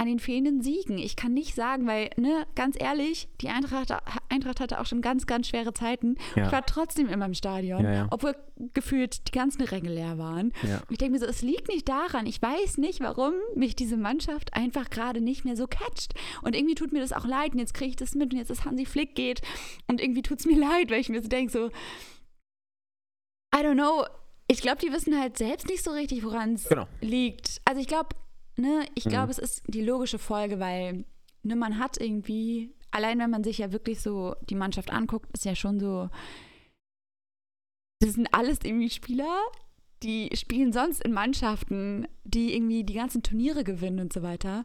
Speaker 3: an den fehlenden Siegen. Ich kann nicht sagen, weil, ne, ganz ehrlich, die Eintracht, Eintracht hatte auch schon ganz, ganz schwere Zeiten.
Speaker 4: Ja.
Speaker 3: Ich war trotzdem immer im Stadion,
Speaker 4: Ja, ja.
Speaker 3: obwohl gefühlt die ganzen Ränge leer waren. Ich denke mir so, es liegt nicht daran. Ich weiß nicht, warum mich diese Mannschaft einfach gerade nicht mehr so catcht. Und irgendwie tut mir das auch leid. Und jetzt kriege ich das mit und jetzt ist Hansi Flick geht. Und irgendwie tut es mir leid, weil ich mir so denke, so, I don't know. Ich glaube, die wissen halt selbst nicht so richtig, woran es
Speaker 4: Genau.
Speaker 3: liegt. Also ich glaube, ne, ich
Speaker 4: Mhm.
Speaker 3: glaube, es ist die logische Folge, weil ne, man hat irgendwie, allein wenn man sich ja wirklich so die Mannschaft anguckt, ist ja schon so, das sind alles irgendwie Spieler, die spielen sonst in Mannschaften, die irgendwie die ganzen Turniere gewinnen und so weiter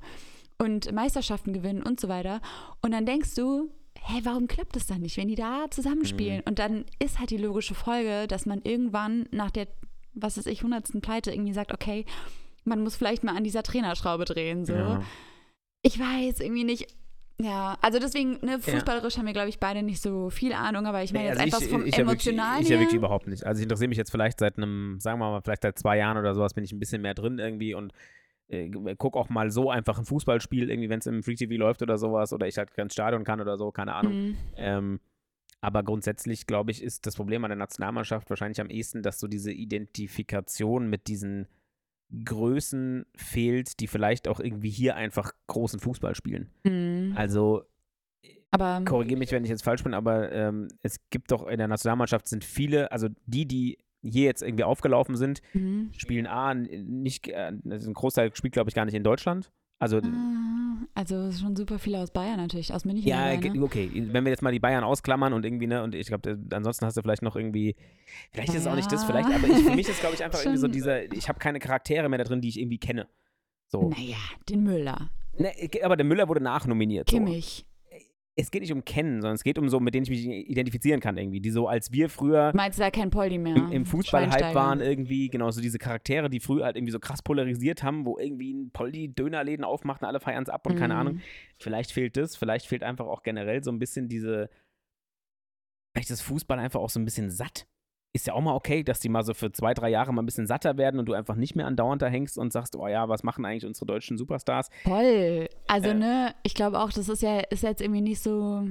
Speaker 3: und Meisterschaften gewinnen und so weiter. Und dann denkst du, hä, warum klappt das dann nicht, wenn die da zusammenspielen? Und dann ist halt die logische Folge, dass man irgendwann nach der, was weiß ich, hundertsten Pleite irgendwie sagt, okay, man muss vielleicht mal an dieser Trainerschraube drehen. So.
Speaker 4: Ja.
Speaker 3: Ich weiß irgendwie nicht. Ja, also deswegen, ne, fußballerisch haben wir, glaube ich, beide nicht so viel Ahnung, aber ich meine
Speaker 4: Nee,
Speaker 3: jetzt
Speaker 4: also
Speaker 3: einfach
Speaker 4: ich,
Speaker 3: vom
Speaker 4: ich ja wirklich,
Speaker 3: Emotionalen
Speaker 4: ich ja wirklich überhaupt nicht. Also ich interessiere mich jetzt vielleicht seit einem, sagen wir mal, vielleicht seit zwei Jahren oder sowas bin ich ein bisschen mehr drin irgendwie und äh, guck auch mal so einfach ein Fußballspiel irgendwie, wenn es im Free TV läuft oder sowas oder ich halt ins Stadion kann oder so, keine Ahnung.
Speaker 3: Mhm.
Speaker 4: Ähm, aber grundsätzlich, glaube ich, ist das Problem an der Nationalmannschaft wahrscheinlich am ehesten, dass so diese Identifikation mit diesen Größen fehlt, die vielleicht auch irgendwie hier einfach großen Fußball spielen.
Speaker 3: Mhm.
Speaker 4: Also korrigiere mich, wenn ich jetzt falsch bin, aber ähm, es gibt doch in der Nationalmannschaft sind viele, also die, die hier jetzt irgendwie aufgelaufen sind,
Speaker 3: mhm.
Speaker 4: spielen A, nicht, äh, also ein Großteil spielt, glaube ich, gar nicht in Deutschland. Also,
Speaker 3: Ah, also schon super viele aus Bayern natürlich, aus München.
Speaker 4: ja,
Speaker 3: dabei, ne?
Speaker 4: okay, wenn wir jetzt mal die Bayern ausklammern und irgendwie, ne, und ich glaube, ansonsten hast du vielleicht noch irgendwie, vielleicht ist es auch nicht das,
Speaker 3: Ja.
Speaker 4: vielleicht, aber ich, für mich ist, glaube ich, einfach irgendwie so dieser, ich habe keine Charaktere mehr da drin, die ich irgendwie kenne. So.
Speaker 3: Naja, den Müller,
Speaker 4: Ne, aber der Müller wurde nachnominiert. So. Es geht nicht um kennen, sondern es geht um so, mit denen ich mich identifizieren kann irgendwie. Die so, als wir früher
Speaker 3: Meinst du da kein Poldi mehr?
Speaker 4: im, im Fußball-Hype waren irgendwie, genau, so diese Charaktere, die früher halt irgendwie so krass polarisiert haben, wo irgendwie ein Poldi Dönerläden aufmacht und alle feiern es ab und keine
Speaker 3: Mhm.
Speaker 4: Ahnung. Vielleicht fehlt das, vielleicht fehlt einfach auch generell so ein bisschen diese, vielleicht ist Fußball einfach auch so ein bisschen satt. Ist ja auch mal okay, dass die mal so für zwei, drei Jahre mal ein bisschen satter werden und du einfach nicht mehr andauernd da hängst und sagst, oh ja, was machen eigentlich unsere deutschen Superstars?
Speaker 3: Voll. Also,
Speaker 4: Äh.
Speaker 3: ne, ich glaube auch, das ist ja, ist jetzt irgendwie nicht so.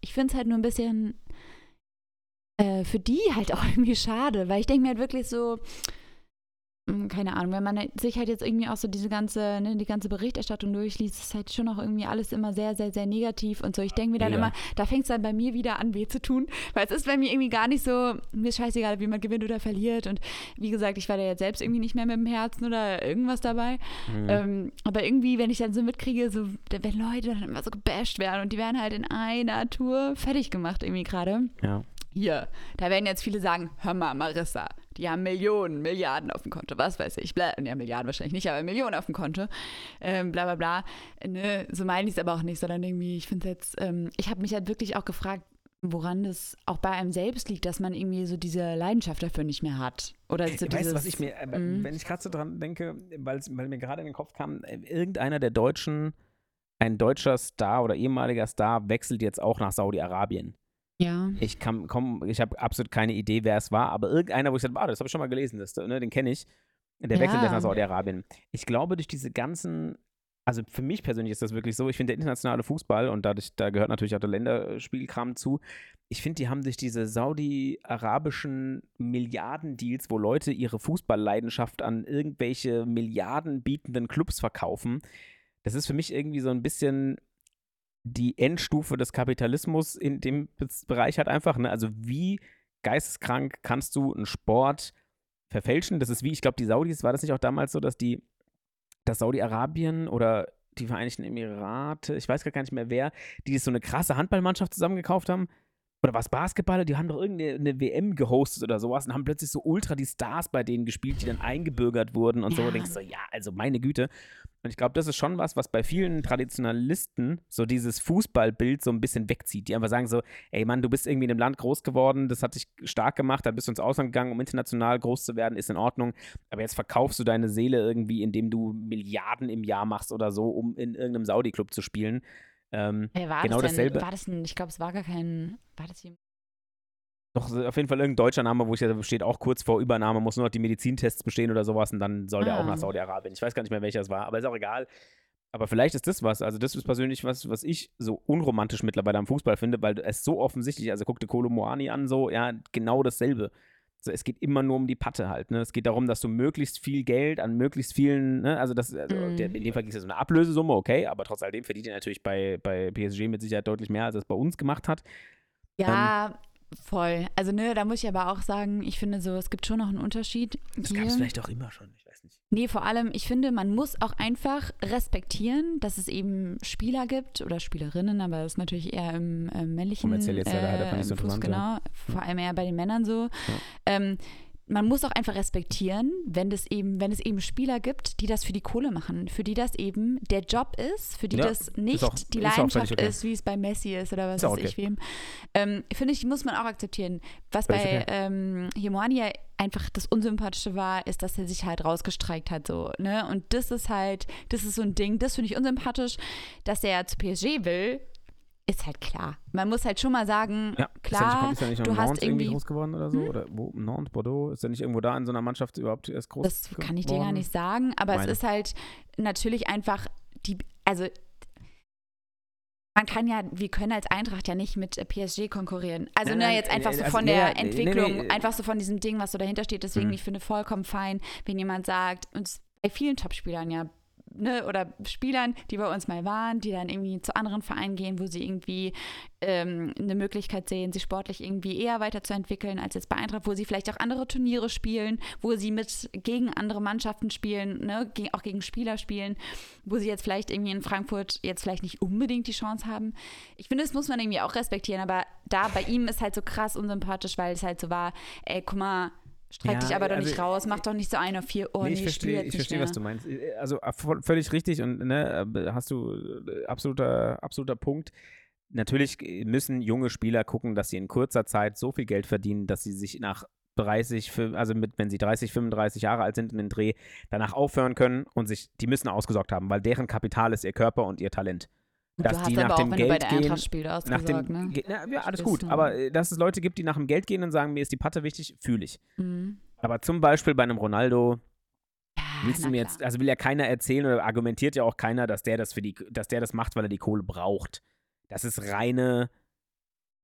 Speaker 3: Ich finde es halt nur ein bisschen äh, für die halt auch irgendwie schade, weil ich denke mir halt wirklich so, keine Ahnung, wenn man sich halt jetzt irgendwie auch so diese ganze, ne, die ganze Berichterstattung durchliest, ist halt schon auch irgendwie alles immer sehr, sehr, sehr negativ und so. Ich denke mir dann
Speaker 4: Ja.
Speaker 3: immer, da fängt es dann bei mir wieder an, weh zu tun, weil es ist bei mir irgendwie gar nicht so, mir ist scheißegal, wie man gewinnt oder verliert und wie gesagt, ich war da jetzt selbst irgendwie nicht mehr mit dem Herzen oder irgendwas dabei.
Speaker 4: Mhm.
Speaker 3: Ähm, aber irgendwie, wenn ich dann so mitkriege, so, wenn Leute dann immer so gebasht werden und die werden halt in einer Tour fertig gemacht irgendwie gerade.
Speaker 4: ja.
Speaker 3: Hier, da werden jetzt viele sagen, hör mal, Marissa, die haben Millionen, Milliarden auf dem Konto, was weiß ich, bla, ja, Milliarden wahrscheinlich nicht, aber Millionen auf dem Konto, ähm, bla bla bla. Ne, so meine ich es aber auch nicht, sondern irgendwie, ich finde jetzt, ähm, ich habe mich halt wirklich auch gefragt, woran das auch bei einem selbst liegt, dass man irgendwie so diese Leidenschaft dafür nicht mehr hat. Oder so
Speaker 4: weißt
Speaker 3: dieses,
Speaker 4: was ich mir, äh,
Speaker 3: Mhm.
Speaker 4: wenn ich gerade so dran denke, weil weil mir gerade in den Kopf kam, äh, irgendeiner der Deutschen, ein deutscher Star oder ehemaliger Star, wechselt jetzt auch nach Saudi-Arabien.
Speaker 3: Ja.
Speaker 4: Ich kann, komm, ich habe absolut keine Idee, wer es war, aber irgendeiner, wo ich sagte, ah, das habe ich schon mal gelesen, das, ne, den kenne ich. Der wechselt jetzt
Speaker 3: Ja.
Speaker 4: nach Saudi-Arabien. Ich glaube, durch diese ganzen, also für mich persönlich ist das wirklich so, ich finde der internationale Fußball und dadurch, da gehört natürlich auch der Länderspielkram zu, ich finde, die haben durch diese saudi-arabischen Milliardendeals, wo Leute ihre Fußballleidenschaft an irgendwelche Milliarden bietenden Clubs verkaufen, das ist für mich irgendwie so ein bisschen die Endstufe des Kapitalismus in dem Bereich halt einfach. Ne? Also wie geisteskrank kannst du einen Sport verfälschen? Das ist wie, ich glaube, die Saudis, war das nicht auch damals so, dass die, dass Saudi-Arabien oder die Vereinigten Emirate, ich weiß gar nicht mehr wer, die so eine krasse Handballmannschaft zusammengekauft haben? Oder was Basketballer, die haben doch irgendeine eine WM gehostet oder sowas und haben plötzlich so ultra die Stars bei denen gespielt, die dann eingebürgert wurden und so.
Speaker 3: Ja.
Speaker 4: Und denkst so, ja, also meine Güte. Und ich glaube, das ist schon was, was bei vielen Traditionalisten so dieses Fußballbild so ein bisschen wegzieht. Die einfach sagen so, ey Mann, du bist irgendwie in einem Land groß geworden, das hat dich stark gemacht, dann bist du ins Ausland gegangen, um international groß zu werden, ist in Ordnung. Aber jetzt verkaufst du deine Seele irgendwie, indem du Milliarden im Jahr machst oder so, um in irgendeinem Saudi-Club zu spielen. Ähm,
Speaker 3: Wer war
Speaker 4: Genau
Speaker 3: das denn?
Speaker 4: dasselbe.
Speaker 3: War das ein, ich glaube, es war gar kein, war das jemand?
Speaker 4: Doch, auf jeden Fall irgendein deutscher Name, wo ich ja steht, auch kurz vor Übernahme, muss nur noch die Medizintests bestehen oder sowas und dann soll der
Speaker 3: Ah.
Speaker 4: auch nach Saudi-Arabien. Ich weiß gar nicht mehr, welcher es war, aber ist auch egal. Aber vielleicht ist das was. Also, das ist persönlich was, was ich so unromantisch mittlerweile am Fußball finde, weil es so offensichtlich, also guck dir Kolo Moani an, so, ja, genau dasselbe. So, es geht immer nur um die Patte halt. Ne? Es geht darum, dass du möglichst viel Geld an möglichst vielen, ne? also, das, also
Speaker 3: Mhm.
Speaker 4: der, in dem Fall ging es ja so eine Ablösesumme, okay, aber trotz alledem verdient er natürlich bei, bei PSG mit Sicherheit deutlich mehr, als er es bei uns gemacht hat.
Speaker 3: Ja, voll. Also, ne, da muss ich aber auch sagen, ich finde so, es gibt schon noch einen Unterschied.
Speaker 4: Das gab es vielleicht auch immer schon, ich nicht.
Speaker 3: Nee, vor allem, ich finde, man muss auch einfach respektieren, dass es eben Spieler gibt oder Spielerinnen, aber das ist natürlich eher im äh, männlichen
Speaker 4: Kommerziell jetzt leider halt einfach nicht so
Speaker 3: im Fuß, genau,
Speaker 4: ja.
Speaker 3: vor allem eher bei den Männern so. Ähm, man muss auch einfach respektieren, wenn das eben, wenn es eben Spieler gibt, die das für die Kohle machen, für die das eben der Job ist, für die
Speaker 4: Ja,
Speaker 3: das nicht
Speaker 4: auch-
Speaker 3: die Leidenschaft
Speaker 4: okay.
Speaker 3: ist, wie es bei Messi ist oder was
Speaker 4: Ist
Speaker 3: weiß ich wem. Ähm, Finde ich, muss man auch akzeptieren. Was
Speaker 4: Völlig
Speaker 3: bei
Speaker 4: okay.
Speaker 3: ähm, einfach das Unsympathische war, ist, dass er sich halt rausgestreikt hat, so, ne? Und das ist halt, das ist so ein Ding, das finde ich unsympathisch, dass er zu PSG will, ist halt klar. Man muss halt schon mal sagen,
Speaker 4: Ja,
Speaker 3: klar,
Speaker 4: ist er nicht, ist er nicht
Speaker 3: du hast
Speaker 4: irgendwie
Speaker 3: irgendwie-
Speaker 4: groß geworden oder so?
Speaker 3: Hm?
Speaker 4: Oder wo? Nantes, Bordeaux? Ist er nicht irgendwo da in so einer Mannschaft überhaupt erst groß
Speaker 3: das kann ich dir gar
Speaker 4: geworden?
Speaker 3: nicht sagen, aber
Speaker 4: Meine.
Speaker 3: es ist halt natürlich einfach die, also man kann ja, wir können als Eintracht ja nicht mit PSG konkurrieren. Also
Speaker 4: Nein,
Speaker 3: ne,
Speaker 4: nein,
Speaker 3: jetzt einfach so
Speaker 4: also,
Speaker 3: von
Speaker 4: ja,
Speaker 3: der
Speaker 4: ja,
Speaker 3: Entwicklung, einfach so von diesem Ding, was so dahinter steht. Deswegen,
Speaker 4: Mhm.
Speaker 3: ich finde vollkommen fein, wenn jemand sagt, uns bei vielen Topspielern ja, ne, oder Spielern, die bei uns mal waren, die dann irgendwie zu anderen Vereinen gehen, wo sie irgendwie ähm, eine Möglichkeit sehen, sich sportlich irgendwie eher weiterzuentwickeln als jetzt bei Eintracht, wo sie vielleicht auch andere Turniere spielen, wo sie mit gegen andere Mannschaften spielen, ne, auch gegen Spieler spielen, wo sie jetzt vielleicht irgendwie in Frankfurt jetzt vielleicht nicht unbedingt die Chance haben. Ich finde, das muss man irgendwie auch respektieren, aber da bei ihm ist halt so krass unsympathisch, weil es halt so war, ey, guck mal, streik
Speaker 4: Ja,
Speaker 3: dich aber doch
Speaker 4: also,
Speaker 3: nicht raus, mach doch nicht so ein auf vier, oh
Speaker 4: nee, ich verstehe, ich verstehe was du meinst. Also äh, voll- völlig richtig und ne, hast du äh, absoluter, absoluter Punkt. Natürlich müssen junge Spieler gucken, dass sie in kurzer Zeit so viel Geld verdienen, dass sie sich nach 30, fü- also mit, wenn sie 30, 35 Jahre alt sind in den Dreh, danach aufhören können und sich, die müssen ausgesorgt haben, weil deren Kapital ist ihr Körper und ihr Talent. Dass
Speaker 3: du hast
Speaker 4: die
Speaker 3: aber
Speaker 4: nach
Speaker 3: auch,
Speaker 4: dem
Speaker 3: wenn du bei der
Speaker 4: gehen,
Speaker 3: Eintracht spielst,
Speaker 4: Nach dem,
Speaker 3: ne?
Speaker 4: Na, ja, alles gut, aber äh, dass es Leute gibt, die nach dem Geld gehen und sagen, mir ist die Patte wichtig, fühle ich.
Speaker 3: Mhm.
Speaker 4: Aber zum Beispiel bei einem Ronaldo,
Speaker 3: Ja,
Speaker 4: Willst du mir
Speaker 3: klar.
Speaker 4: jetzt, also will ja keiner erzählen oder argumentiert ja auch keiner, dass der das für die, dass der das macht, weil er die Kohle braucht. Das ist reine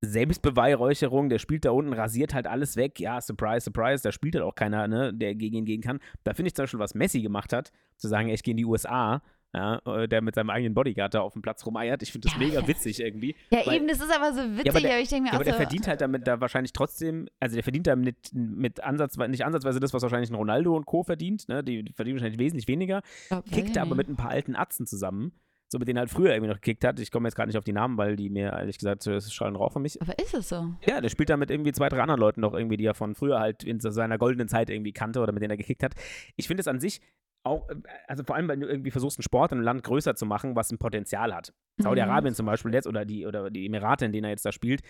Speaker 4: Selbstbeweihräucherung. Der spielt da unten, rasiert halt alles weg. Ja, surprise, surprise. Da spielt halt auch keiner, ne, der gegen ihn gehen kann. Da finde ich zum Beispiel, was Messi gemacht hat, zu sagen, ich gehe in die USA, ja, äh, der mit seinem eigenen Bodyguard da auf dem Platz rumeiert. Ich finde das
Speaker 3: Ja,
Speaker 4: mega
Speaker 3: ja.
Speaker 4: witzig irgendwie.
Speaker 3: Ja,
Speaker 4: weil-
Speaker 3: eben, das ist aber so witzig,
Speaker 4: aber
Speaker 3: aber,
Speaker 4: der-
Speaker 3: ich denke mir
Speaker 4: Ja,
Speaker 3: auch
Speaker 4: aber der
Speaker 3: so,
Speaker 4: verdient halt damit da wahrscheinlich trotzdem, also der verdient damit mit Ansatz, nicht ansatzweise das, was wahrscheinlich ein Ronaldo und Co. verdient, ne? Die verdienen wahrscheinlich wesentlich weniger
Speaker 3: weiß
Speaker 4: kickt aber mit ein paar alten Atzen zusammen. So mit denen er halt früher irgendwie noch gekickt hat. Ich komme jetzt gerade nicht auf die Namen, weil die mir ehrlich gesagt, das schallen rauf von mich.
Speaker 3: Aber ist es so?
Speaker 4: Ja, der spielt da mit irgendwie zwei, drei anderen Leuten noch irgendwie, die er von früher halt in seiner goldenen Zeit irgendwie kannte oder mit denen er gekickt hat. Ich finde es an sich auch, äh, also vor allem, wenn du irgendwie versuchst, einen Sport in einem Land größer zu machen, was ein Potenzial hat. Saudi-Arabien zum Beispiel jetzt oder die, oder die Emirate, in denen er jetzt da spielt.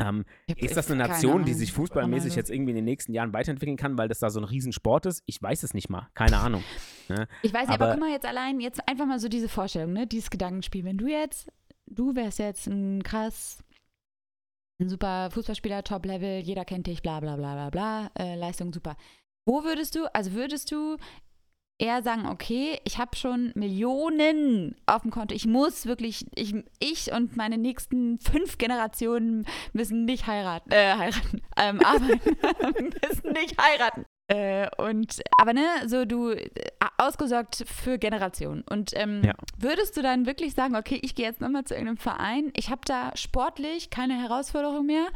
Speaker 4: Ähm, ist das eine Nation, die sich fußballmäßig jetzt irgendwie in den nächsten Jahren weiterentwickeln kann, weil das da so ein Riesensport ist? Ich weiß es nicht mal. Keine Ahnung. Ne?
Speaker 3: Ich weiß nicht, aber,
Speaker 4: Aber-
Speaker 3: guck mal jetzt allein, jetzt einfach mal so diese Vorstellung, ne? Dieses Gedankenspiel. Wenn du jetzt, du wärst jetzt ein krass ein super Fußballspieler, Top-Level, jeder kennt dich, bla bla bla bla bla, äh, Leistung super. Wo würdest du, also würdest du eher sagen, okay, ich habe schon Millionen auf dem Konto, ich muss wirklich, ich, ich und meine nächsten fünf Generationen müssen nicht heiraten, äh, heiraten, ähm, arbeiten, müssen nicht heiraten. Äh, und, aber ne, so du äh, ausgesorgt für Generationen. Und ähm,
Speaker 4: Ja.
Speaker 3: würdest du dann wirklich sagen, okay, ich gehe jetzt nochmal zu irgendeinem Verein, ich habe da sportlich keine Herausforderung mehr.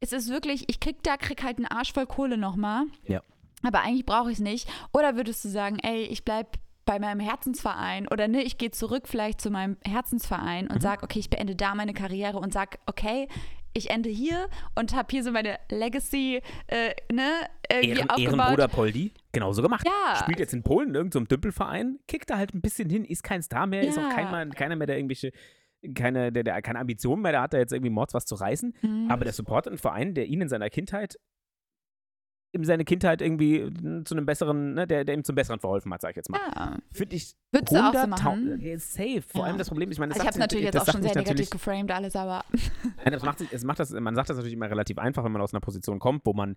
Speaker 3: Es ist wirklich, ich krieg da, krieg halt einen Arsch voll Kohle nochmal.
Speaker 4: Ja.
Speaker 3: Aber eigentlich brauche ich es nicht. Oder würdest du sagen, ey, ich bleib bei meinem Herzensverein oder ne, ich gehe zurück vielleicht zu meinem Herzensverein
Speaker 4: Mhm.
Speaker 3: und sag, okay, ich beende da meine Karriere und sag, okay, ich ende hier und habe hier so meine Legacy, äh, ne, irgendwie
Speaker 4: Ehren,
Speaker 3: aufgebaut.
Speaker 4: Ehrenbruder Poldi, genauso gemacht.
Speaker 3: Ja.
Speaker 4: Spielt jetzt in Polen in irgendeinem Dümpelverein, kickt da halt ein bisschen hin, ist kein Star mehr, ist auch
Speaker 3: Ja.
Speaker 4: kein, keiner mehr, der irgendwelche, keine, der, der keine Ambitionen mehr, der hat da jetzt irgendwie Mords was zu reißen.
Speaker 3: Mhm.
Speaker 4: Aber der supportet einen Verein, der ihn in seiner Kindheit, in seine Kindheit irgendwie äh, zu einem besseren, ne, der, der ihm zum Besseren verholfen hat, sag ich jetzt mal.
Speaker 3: ja.
Speaker 4: Finde ich
Speaker 3: Würdest du auch so
Speaker 4: 100.000
Speaker 3: machen?
Speaker 4: Ja, safe. Vor
Speaker 3: Ja.
Speaker 4: allem das Problem, ich meine, das
Speaker 3: Also ich habe natürlich jetzt auch schon sehr negativ geframed alles, aber
Speaker 4: Nein, das macht, sich- es macht das, man sagt das natürlich immer relativ einfach, wenn man aus einer Position kommt, wo man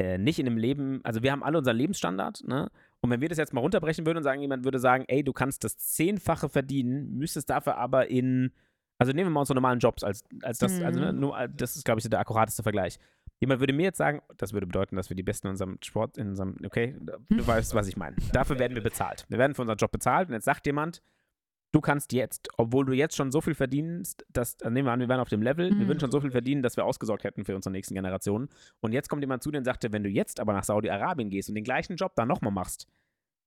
Speaker 4: äh, nicht in einem Leben, also wir haben alle unseren Lebensstandard, ne? Und wenn wir das jetzt mal runterbrechen würden und sagen, jemand würde sagen, ey, du kannst das Zehnfache verdienen, müsstest dafür aber in, also nehmen wir mal unsere normalen Jobs als, als das, also ne,
Speaker 3: Mhm.
Speaker 4: nur, äh, das ist, glaube ich, so der akkurateste Vergleich. Jemand würde mir jetzt sagen, das würde bedeuten, dass wir die Besten in unserem Sport, in unserem, okay, du weißt, was ich meine. Dafür werden wir bezahlt. Wir werden für unseren Job bezahlt und jetzt sagt jemand, du kannst jetzt, obwohl du jetzt schon so viel verdienst, dass, äh, nehmen wir an, wir wären auf dem Level, wir
Speaker 3: Mhm.
Speaker 4: würden schon so viel verdienen, dass wir ausgesorgt hätten für unsere nächsten Generationen. Und jetzt kommt jemand zu dir und sagt dir, wenn du jetzt aber nach Saudi-Arabien gehst und den gleichen Job dann nochmal machst,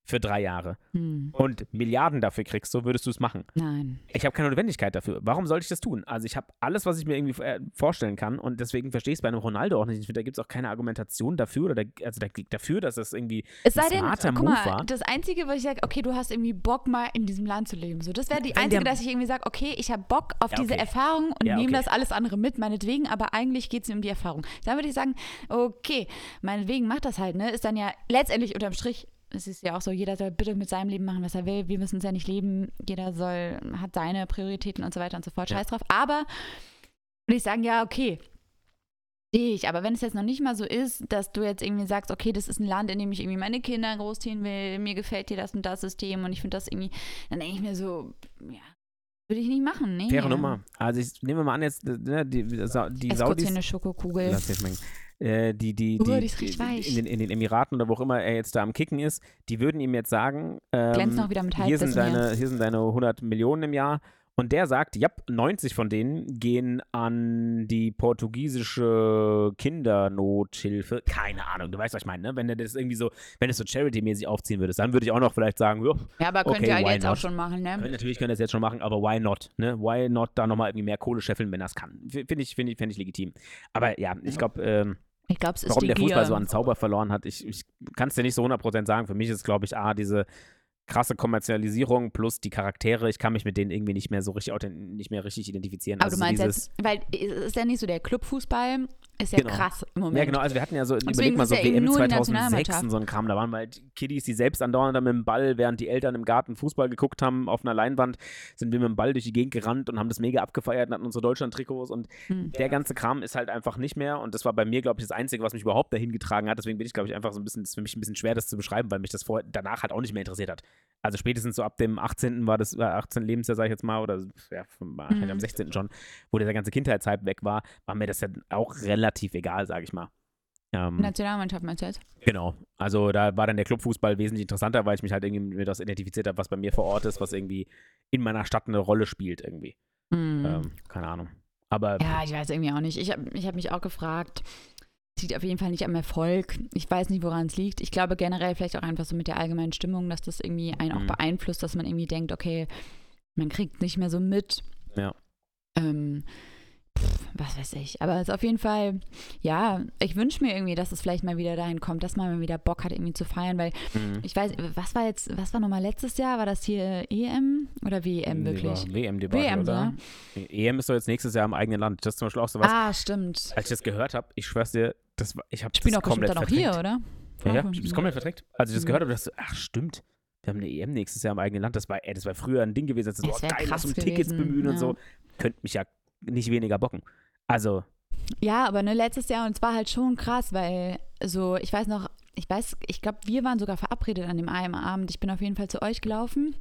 Speaker 4: für drei Jahre
Speaker 3: hm,
Speaker 4: und Milliarden dafür kriegst, so würdest du es machen.
Speaker 3: nein.
Speaker 4: Ich habe keine Notwendigkeit dafür. Warum sollte ich das tun? Also ich habe alles, was ich mir irgendwie äh, vorstellen kann und deswegen verstehe ich es bei einem Ronaldo auch nicht. Ich finde, da gibt es auch keine Argumentation dafür oder da, also da, dafür, dass das irgendwie
Speaker 3: Es sei
Speaker 4: ein
Speaker 3: denn,
Speaker 4: smarter
Speaker 3: guck
Speaker 4: Move
Speaker 3: mal,
Speaker 4: war.
Speaker 3: das Einzige, was ich sage, okay, du hast irgendwie Bock, mal in diesem Land zu leben. So, das wäre die
Speaker 4: Wenn
Speaker 3: einzige,
Speaker 4: der-
Speaker 3: dass ich irgendwie sage, okay, ich habe Bock auf
Speaker 4: Ja,
Speaker 3: diese
Speaker 4: okay.
Speaker 3: Erfahrung und
Speaker 4: Ja,
Speaker 3: nehme
Speaker 4: okay.
Speaker 3: das alles andere mit, meinetwegen, aber eigentlich geht es mir um die Erfahrung. Dann würde ich sagen, okay, meinetwegen macht das halt, ne? Ist dann ja letztendlich unterm Strich, es ist ja auch so, jeder soll bitte mit seinem Leben machen, was er will. Wir müssen es ja nicht leben. Jeder soll, hat seine Prioritäten und so weiter und so fort.
Speaker 4: Ja.
Speaker 3: Scheiß drauf. Aber würde ich sagen, ja, okay, Sehe ich, aber wenn es jetzt noch nicht mal so ist, dass du jetzt irgendwie sagst, okay, das ist ein Land, in dem ich irgendwie meine Kinder großziehen will, mir gefällt dir das und das System und ich finde das irgendwie, dann denke ich mir so, ja, würde ich nicht machen, nee.
Speaker 4: Faire Nummer. Also ich nehme mal an, jetzt ne, die, die, die
Speaker 3: kurz
Speaker 4: Saudis.
Speaker 3: hier eine Schokokugel.
Speaker 4: Lass dir schmecken. Äh, die, die,
Speaker 3: Oh,
Speaker 4: die,
Speaker 3: die
Speaker 4: in, den, in den Emiraten oder wo auch immer er jetzt da am Kicken ist, die würden ihm jetzt sagen, ähm, hier, sind deine,
Speaker 3: hier.
Speaker 4: sind deine 100 Millionen im Jahr. Und der sagt, ja, 90 von denen gehen an die portugiesische Kindernothilfe. Keine Ahnung, du weißt, was ich meine, ne? Wenn du das irgendwie so, wenn es so Charity-mäßig aufziehen würdest, dann würde ich auch noch vielleicht sagen, ja,
Speaker 3: Ja, aber könnt
Speaker 4: Okay,
Speaker 3: ihr halt jetzt auch
Speaker 4: not?
Speaker 3: schon machen, ne?
Speaker 4: natürlich können das jetzt schon machen, aber why not? Ne? Why not da nochmal irgendwie mehr Kohle scheffeln, wenn das kann? Finde ich, find ich, find ich legitim. Aber ja, ich glaube, ähm,
Speaker 3: Ich glaube, es ist
Speaker 4: warum der Fußball
Speaker 3: Gier.
Speaker 4: so an Zauber verloren hat, ich, ich kann es dir nicht so 100% sagen. Für mich ist, glaube ich, A, diese krasse Kommerzialisierung plus die Charaktere. Ich kann mich mit denen irgendwie nicht mehr so richtig, nicht mehr richtig identifizieren.
Speaker 3: aber
Speaker 4: also
Speaker 3: du meinst jetzt, weil es ist ja nicht so der Clubfußball, ist ja
Speaker 4: Genau.
Speaker 3: krass im Moment.
Speaker 4: Ja, genau, also wir hatten ja so,
Speaker 3: deswegen
Speaker 4: überleg mal so
Speaker 3: ja
Speaker 4: WM
Speaker 3: nur die
Speaker 4: 2006
Speaker 3: Nationalmannschaft.
Speaker 4: und so ein Kram, da waren halt Kiddies, die selbst andauernd mit dem Ball, während die Eltern im Garten Fußball geguckt haben, auf einer Leinwand, sind wir mit dem Ball durch die Gegend gerannt und haben das mega abgefeiert und hatten unsere Deutschland-Trikots und
Speaker 3: Hm.
Speaker 4: der ganze Kram ist halt einfach nicht mehr und das war bei mir, glaube ich, das Einzige, was mich überhaupt dahin getragen hat, deswegen bin ich, glaube ich, einfach so ein bisschen, ist für mich ein bisschen schwer, das zu beschreiben, weil mich das vor, danach halt auch nicht mehr interessiert hat. Also spätestens so ab dem 18. war das, äh, 18. Lebensjahr, sag ich jetzt mal, oder ja, wahrscheinlich
Speaker 3: Mhm.
Speaker 4: am 16. schon, wo dieser ganze Kindheitshype weg war, war mir das ja auch relativ egal, sage ich mal. Ähm,
Speaker 3: Nationalmannschaft meinst du jetzt?
Speaker 4: Genau. Also da war dann der Clubfußball wesentlich interessanter, weil ich mich halt irgendwie mit das identifiziert habe, was bei mir vor Ort ist, was irgendwie in meiner Stadt eine Rolle spielt irgendwie.
Speaker 3: Hm.
Speaker 4: Ähm, keine Ahnung. Aber
Speaker 3: Ja, ich weiß irgendwie auch nicht. Ich habe ich hab mich auch gefragt. Liegt auf jeden Fall nicht am Erfolg. Ich weiß nicht, woran es liegt. Ich glaube generell vielleicht auch einfach so mit der allgemeinen Stimmung, dass das irgendwie einen auch
Speaker 4: Mhm.
Speaker 3: beeinflusst, dass man irgendwie denkt, okay, man kriegt nicht mehr so mit.
Speaker 4: Ja.
Speaker 3: Ähm, was weiß ich. Aber es ist auf jeden Fall, ja, ich wünsche mir irgendwie, dass es vielleicht mal wieder dahin kommt, dass man mal wieder Bock hat, irgendwie zu feiern, weil
Speaker 4: Mhm.
Speaker 3: ich weiß, was war jetzt, was war nochmal letztes Jahr? War das hier EM oder WM
Speaker 4: Nee,
Speaker 3: wirklich?
Speaker 4: war WM, die war,
Speaker 3: WM,
Speaker 4: oder?
Speaker 3: ne?
Speaker 4: EM ist doch jetzt nächstes Jahr im eigenen Land. Das ist zum Beispiel auch so was.
Speaker 3: Ah, stimmt.
Speaker 4: Als ich das gehört habe, ich schwör's dir, das, war- ich habe das
Speaker 3: bestimmt
Speaker 4: komplett
Speaker 3: dann auch hier, oder?
Speaker 4: Ja, ja,
Speaker 3: Auch-
Speaker 4: das komplett verdrängt. Als ich das
Speaker 3: Mhm.
Speaker 4: gehört habe, dachte ich, ach stimmt. Wir haben eine EM nächstes Jahr im eigenen Land. Das war, ey, das war früher ein Ding gewesen. Das ist so,
Speaker 3: wär
Speaker 4: geil, lass
Speaker 3: krass
Speaker 4: uns Tickets bemühen und
Speaker 3: ja.
Speaker 4: so. Könnte mich ja nicht weniger bocken. Also,
Speaker 3: Ja, aber ne, letztes Jahr und es war halt schon krass, weil so, ich weiß noch, ich weiß, ich glaube, wir waren sogar verabredet an dem einen Abend. Ich bin auf jeden Fall zu euch gelaufen.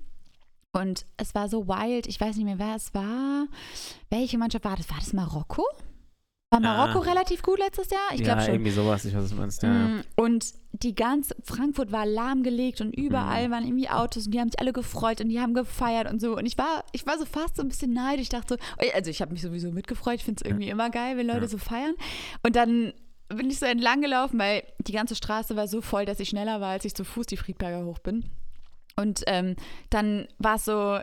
Speaker 3: Und es war so wild. Ich weiß nicht mehr, wer es war. Welche Mannschaft war das? War das Marokko? War Marokko
Speaker 4: Ah.
Speaker 3: relativ gut letztes Jahr? Ich
Speaker 4: ja,
Speaker 3: glaube schon.
Speaker 4: irgendwie sowas, ich weiß, was du meinst. Ja, ja.
Speaker 3: Mm, Und die ganze Frankfurt war lahmgelegt und überall
Speaker 4: Mhm.
Speaker 3: waren irgendwie Autos und die haben sich alle gefreut und die haben gefeiert und so. Und ich war, ich war so fast so ein bisschen neidisch. Ich dachte so, also ich habe mich sowieso mitgefreut. Ich finde es irgendwie immer geil, wenn Leute
Speaker 4: Ja.
Speaker 3: so feiern. Und dann bin ich so entlang gelaufen, weil die ganze Straße war so voll, dass ich schneller war, als ich zu Fuß die Friedberger hoch bin. Und ähm, dann war es so,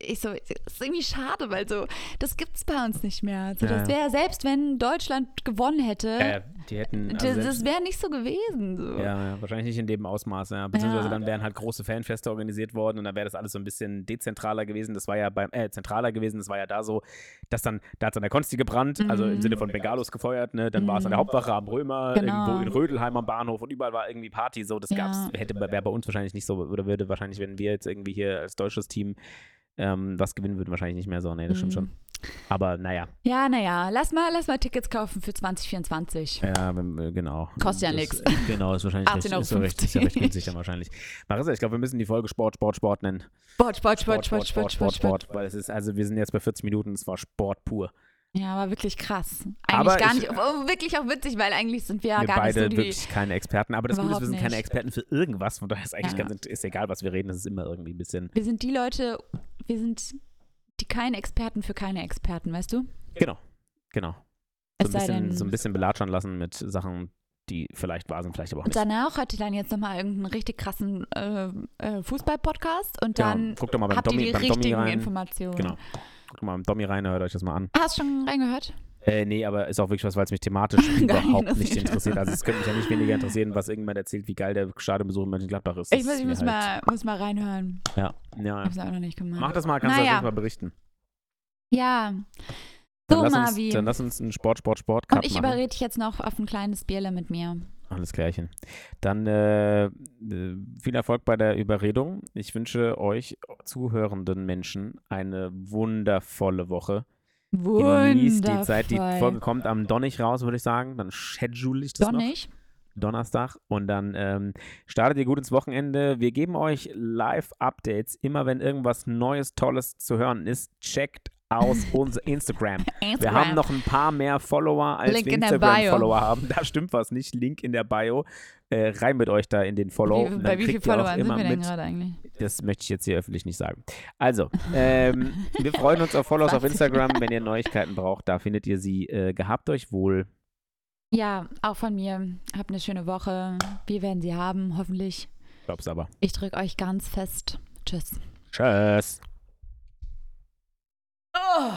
Speaker 3: ich so, das ist irgendwie schade, weil so, das gibt's bei uns nicht mehr. Also
Speaker 4: Ja,
Speaker 3: das
Speaker 4: ja.
Speaker 3: wäre, selbst wenn Deutschland gewonnen hätte,
Speaker 4: ja, die hätten.
Speaker 3: das,
Speaker 4: Also
Speaker 3: das wäre nicht so gewesen. So.
Speaker 4: ja, ja, wahrscheinlich nicht in dem Ausmaß, ja. Beziehungsweise dann wären halt große Fanfeste organisiert worden und dann wäre das alles so ein bisschen dezentraler gewesen. Das war ja beim, äh, zentraler gewesen, das war ja da so, dass dann, da hat es an der Konsti gebrannt, also im
Speaker 3: Mhm.
Speaker 4: Sinne von Bengalos gefeuert, ne? Dann war es an der
Speaker 3: Mhm.
Speaker 4: Hauptwache am Römer,
Speaker 3: Genau.
Speaker 4: irgendwo in Rödelheim am Bahnhof und überall war irgendwie Party. So, das gab's, hätte wäre bei uns wahrscheinlich nicht so, oder würde wahrscheinlich, wenn wir jetzt irgendwie hier als deutsches Team ähm, was gewinnen würden, wahrscheinlich nicht mehr so. Nee, das stimmt
Speaker 3: Mhm.
Speaker 4: schon. Aber naja,
Speaker 3: Ja, naja, lass mal, lass mal Tickets kaufen für 2024.
Speaker 4: ja, wenn, äh, genau.
Speaker 3: Kostet ja nix.
Speaker 4: Genau, ist wahrscheinlich recht,
Speaker 3: 18,50
Speaker 4: ist so recht, ist ja recht günstig dann wahrscheinlich. Marissa, ich glaube, wir müssen die Folge Sport, Sport, Sport nennen.
Speaker 3: Sport, Sport, Sport, Sport, Sport, Sport, Sport.
Speaker 4: Weil es ist, also wir sind jetzt bei 40 Minuten, es war Sport pur.
Speaker 3: Ja, aber wirklich krass. Eigentlich
Speaker 4: Aber
Speaker 3: gar
Speaker 4: ich-
Speaker 3: nicht, oh, wirklich auch witzig, weil eigentlich sind wir ja gar nicht
Speaker 4: beide
Speaker 3: so die.
Speaker 4: wirklich keine Experten. Aber das Gute ist, wir sind keine
Speaker 3: nicht.
Speaker 4: Experten für irgendwas. Von daher ist eigentlich
Speaker 3: Ja.
Speaker 4: ganz ist egal, was wir reden. Das ist immer irgendwie ein bisschen.
Speaker 3: Wir sind die Leute, wir sind die keine Experten für keine Experten, weißt du?
Speaker 4: Genau. Genau.
Speaker 3: Es
Speaker 4: So ein, bisschen, so ein bisschen belatschern lassen mit Sachen, die vielleicht wahr sind, vielleicht aber auch
Speaker 3: und
Speaker 4: nicht.
Speaker 3: danach hört ihr dann jetzt nochmal irgendeinen richtig krassen äh, äh, Fußball-Podcast und
Speaker 4: Genau.
Speaker 3: dann
Speaker 4: Guckt doch mal beim
Speaker 3: habt ihr die richtigen. Informationen.
Speaker 4: Genau. Guckt doch mal beim Dommi rein, hört euch das mal an.
Speaker 3: Hast du schon reingehört?
Speaker 4: Äh, nee, aber ist auch wirklich was, weil es mich thematisch überhaupt nicht
Speaker 3: interessiert.
Speaker 4: Also es könnte mich ja nicht weniger interessieren, was irgendjemand erzählt, wie geil der Stadionbesuch in Mönchengladbach ist.
Speaker 3: Ich, muss,
Speaker 4: ist
Speaker 3: ich muss,
Speaker 4: halt,
Speaker 3: mal, muss mal reinhören.
Speaker 4: Ja, ja.
Speaker 3: Hab's auch noch nicht gemacht.
Speaker 4: Mach das mal, kannst du
Speaker 3: Naja.
Speaker 4: das mal berichten.
Speaker 3: Ja.
Speaker 4: Dann
Speaker 3: So,
Speaker 4: lass,
Speaker 3: Marvi.
Speaker 4: uns, dann lass uns einen Sport, Sport, Sport
Speaker 3: Und ich überrede dich jetzt noch auf ein kleines Bierle mit mir.
Speaker 4: Alles klärchen. Dann äh, äh, viel Erfolg bei der Überredung. Ich wünsche euch zuhörenden Menschen eine wundervolle Woche. Genießt die Zeit. Die
Speaker 3: Wundervoll.
Speaker 4: Folge kommt am Donnig raus, würde ich sagen. Dann schedule ich das noch.
Speaker 3: Donnig.
Speaker 4: Donnerstag und dann ähm, startet ihr gut ins Wochenende. Wir geben euch Live-Updates. Immer wenn irgendwas Neues, Tolles zu hören ist, checkt aus unser Instagram. Wir
Speaker 3: Instagram.
Speaker 4: haben noch ein paar mehr Follower, als
Speaker 3: Link
Speaker 4: wir
Speaker 3: in.
Speaker 4: Instagram-Follower haben. Da stimmt was nicht. Link in der Bio. Äh, rein mit euch da in den Follow.
Speaker 3: Wie, bei wie vielen Followern sind wir denn
Speaker 4: mit.
Speaker 3: gerade eigentlich?
Speaker 4: Das möchte ich jetzt hier öffentlich nicht sagen. Also, ähm, wir freuen uns auf Follows auf
Speaker 3: 20.
Speaker 4: Instagram. Wenn ihr Neuigkeiten braucht, da findet ihr sie. Äh, gehabt euch wohl.
Speaker 3: Ja, auch von mir. Habt eine schöne Woche. Wir werden sie haben, hoffentlich.
Speaker 4: Glaub's aber.
Speaker 3: Ich drücke euch ganz fest. Tschüss.
Speaker 4: Tschüss.
Speaker 3: Oh.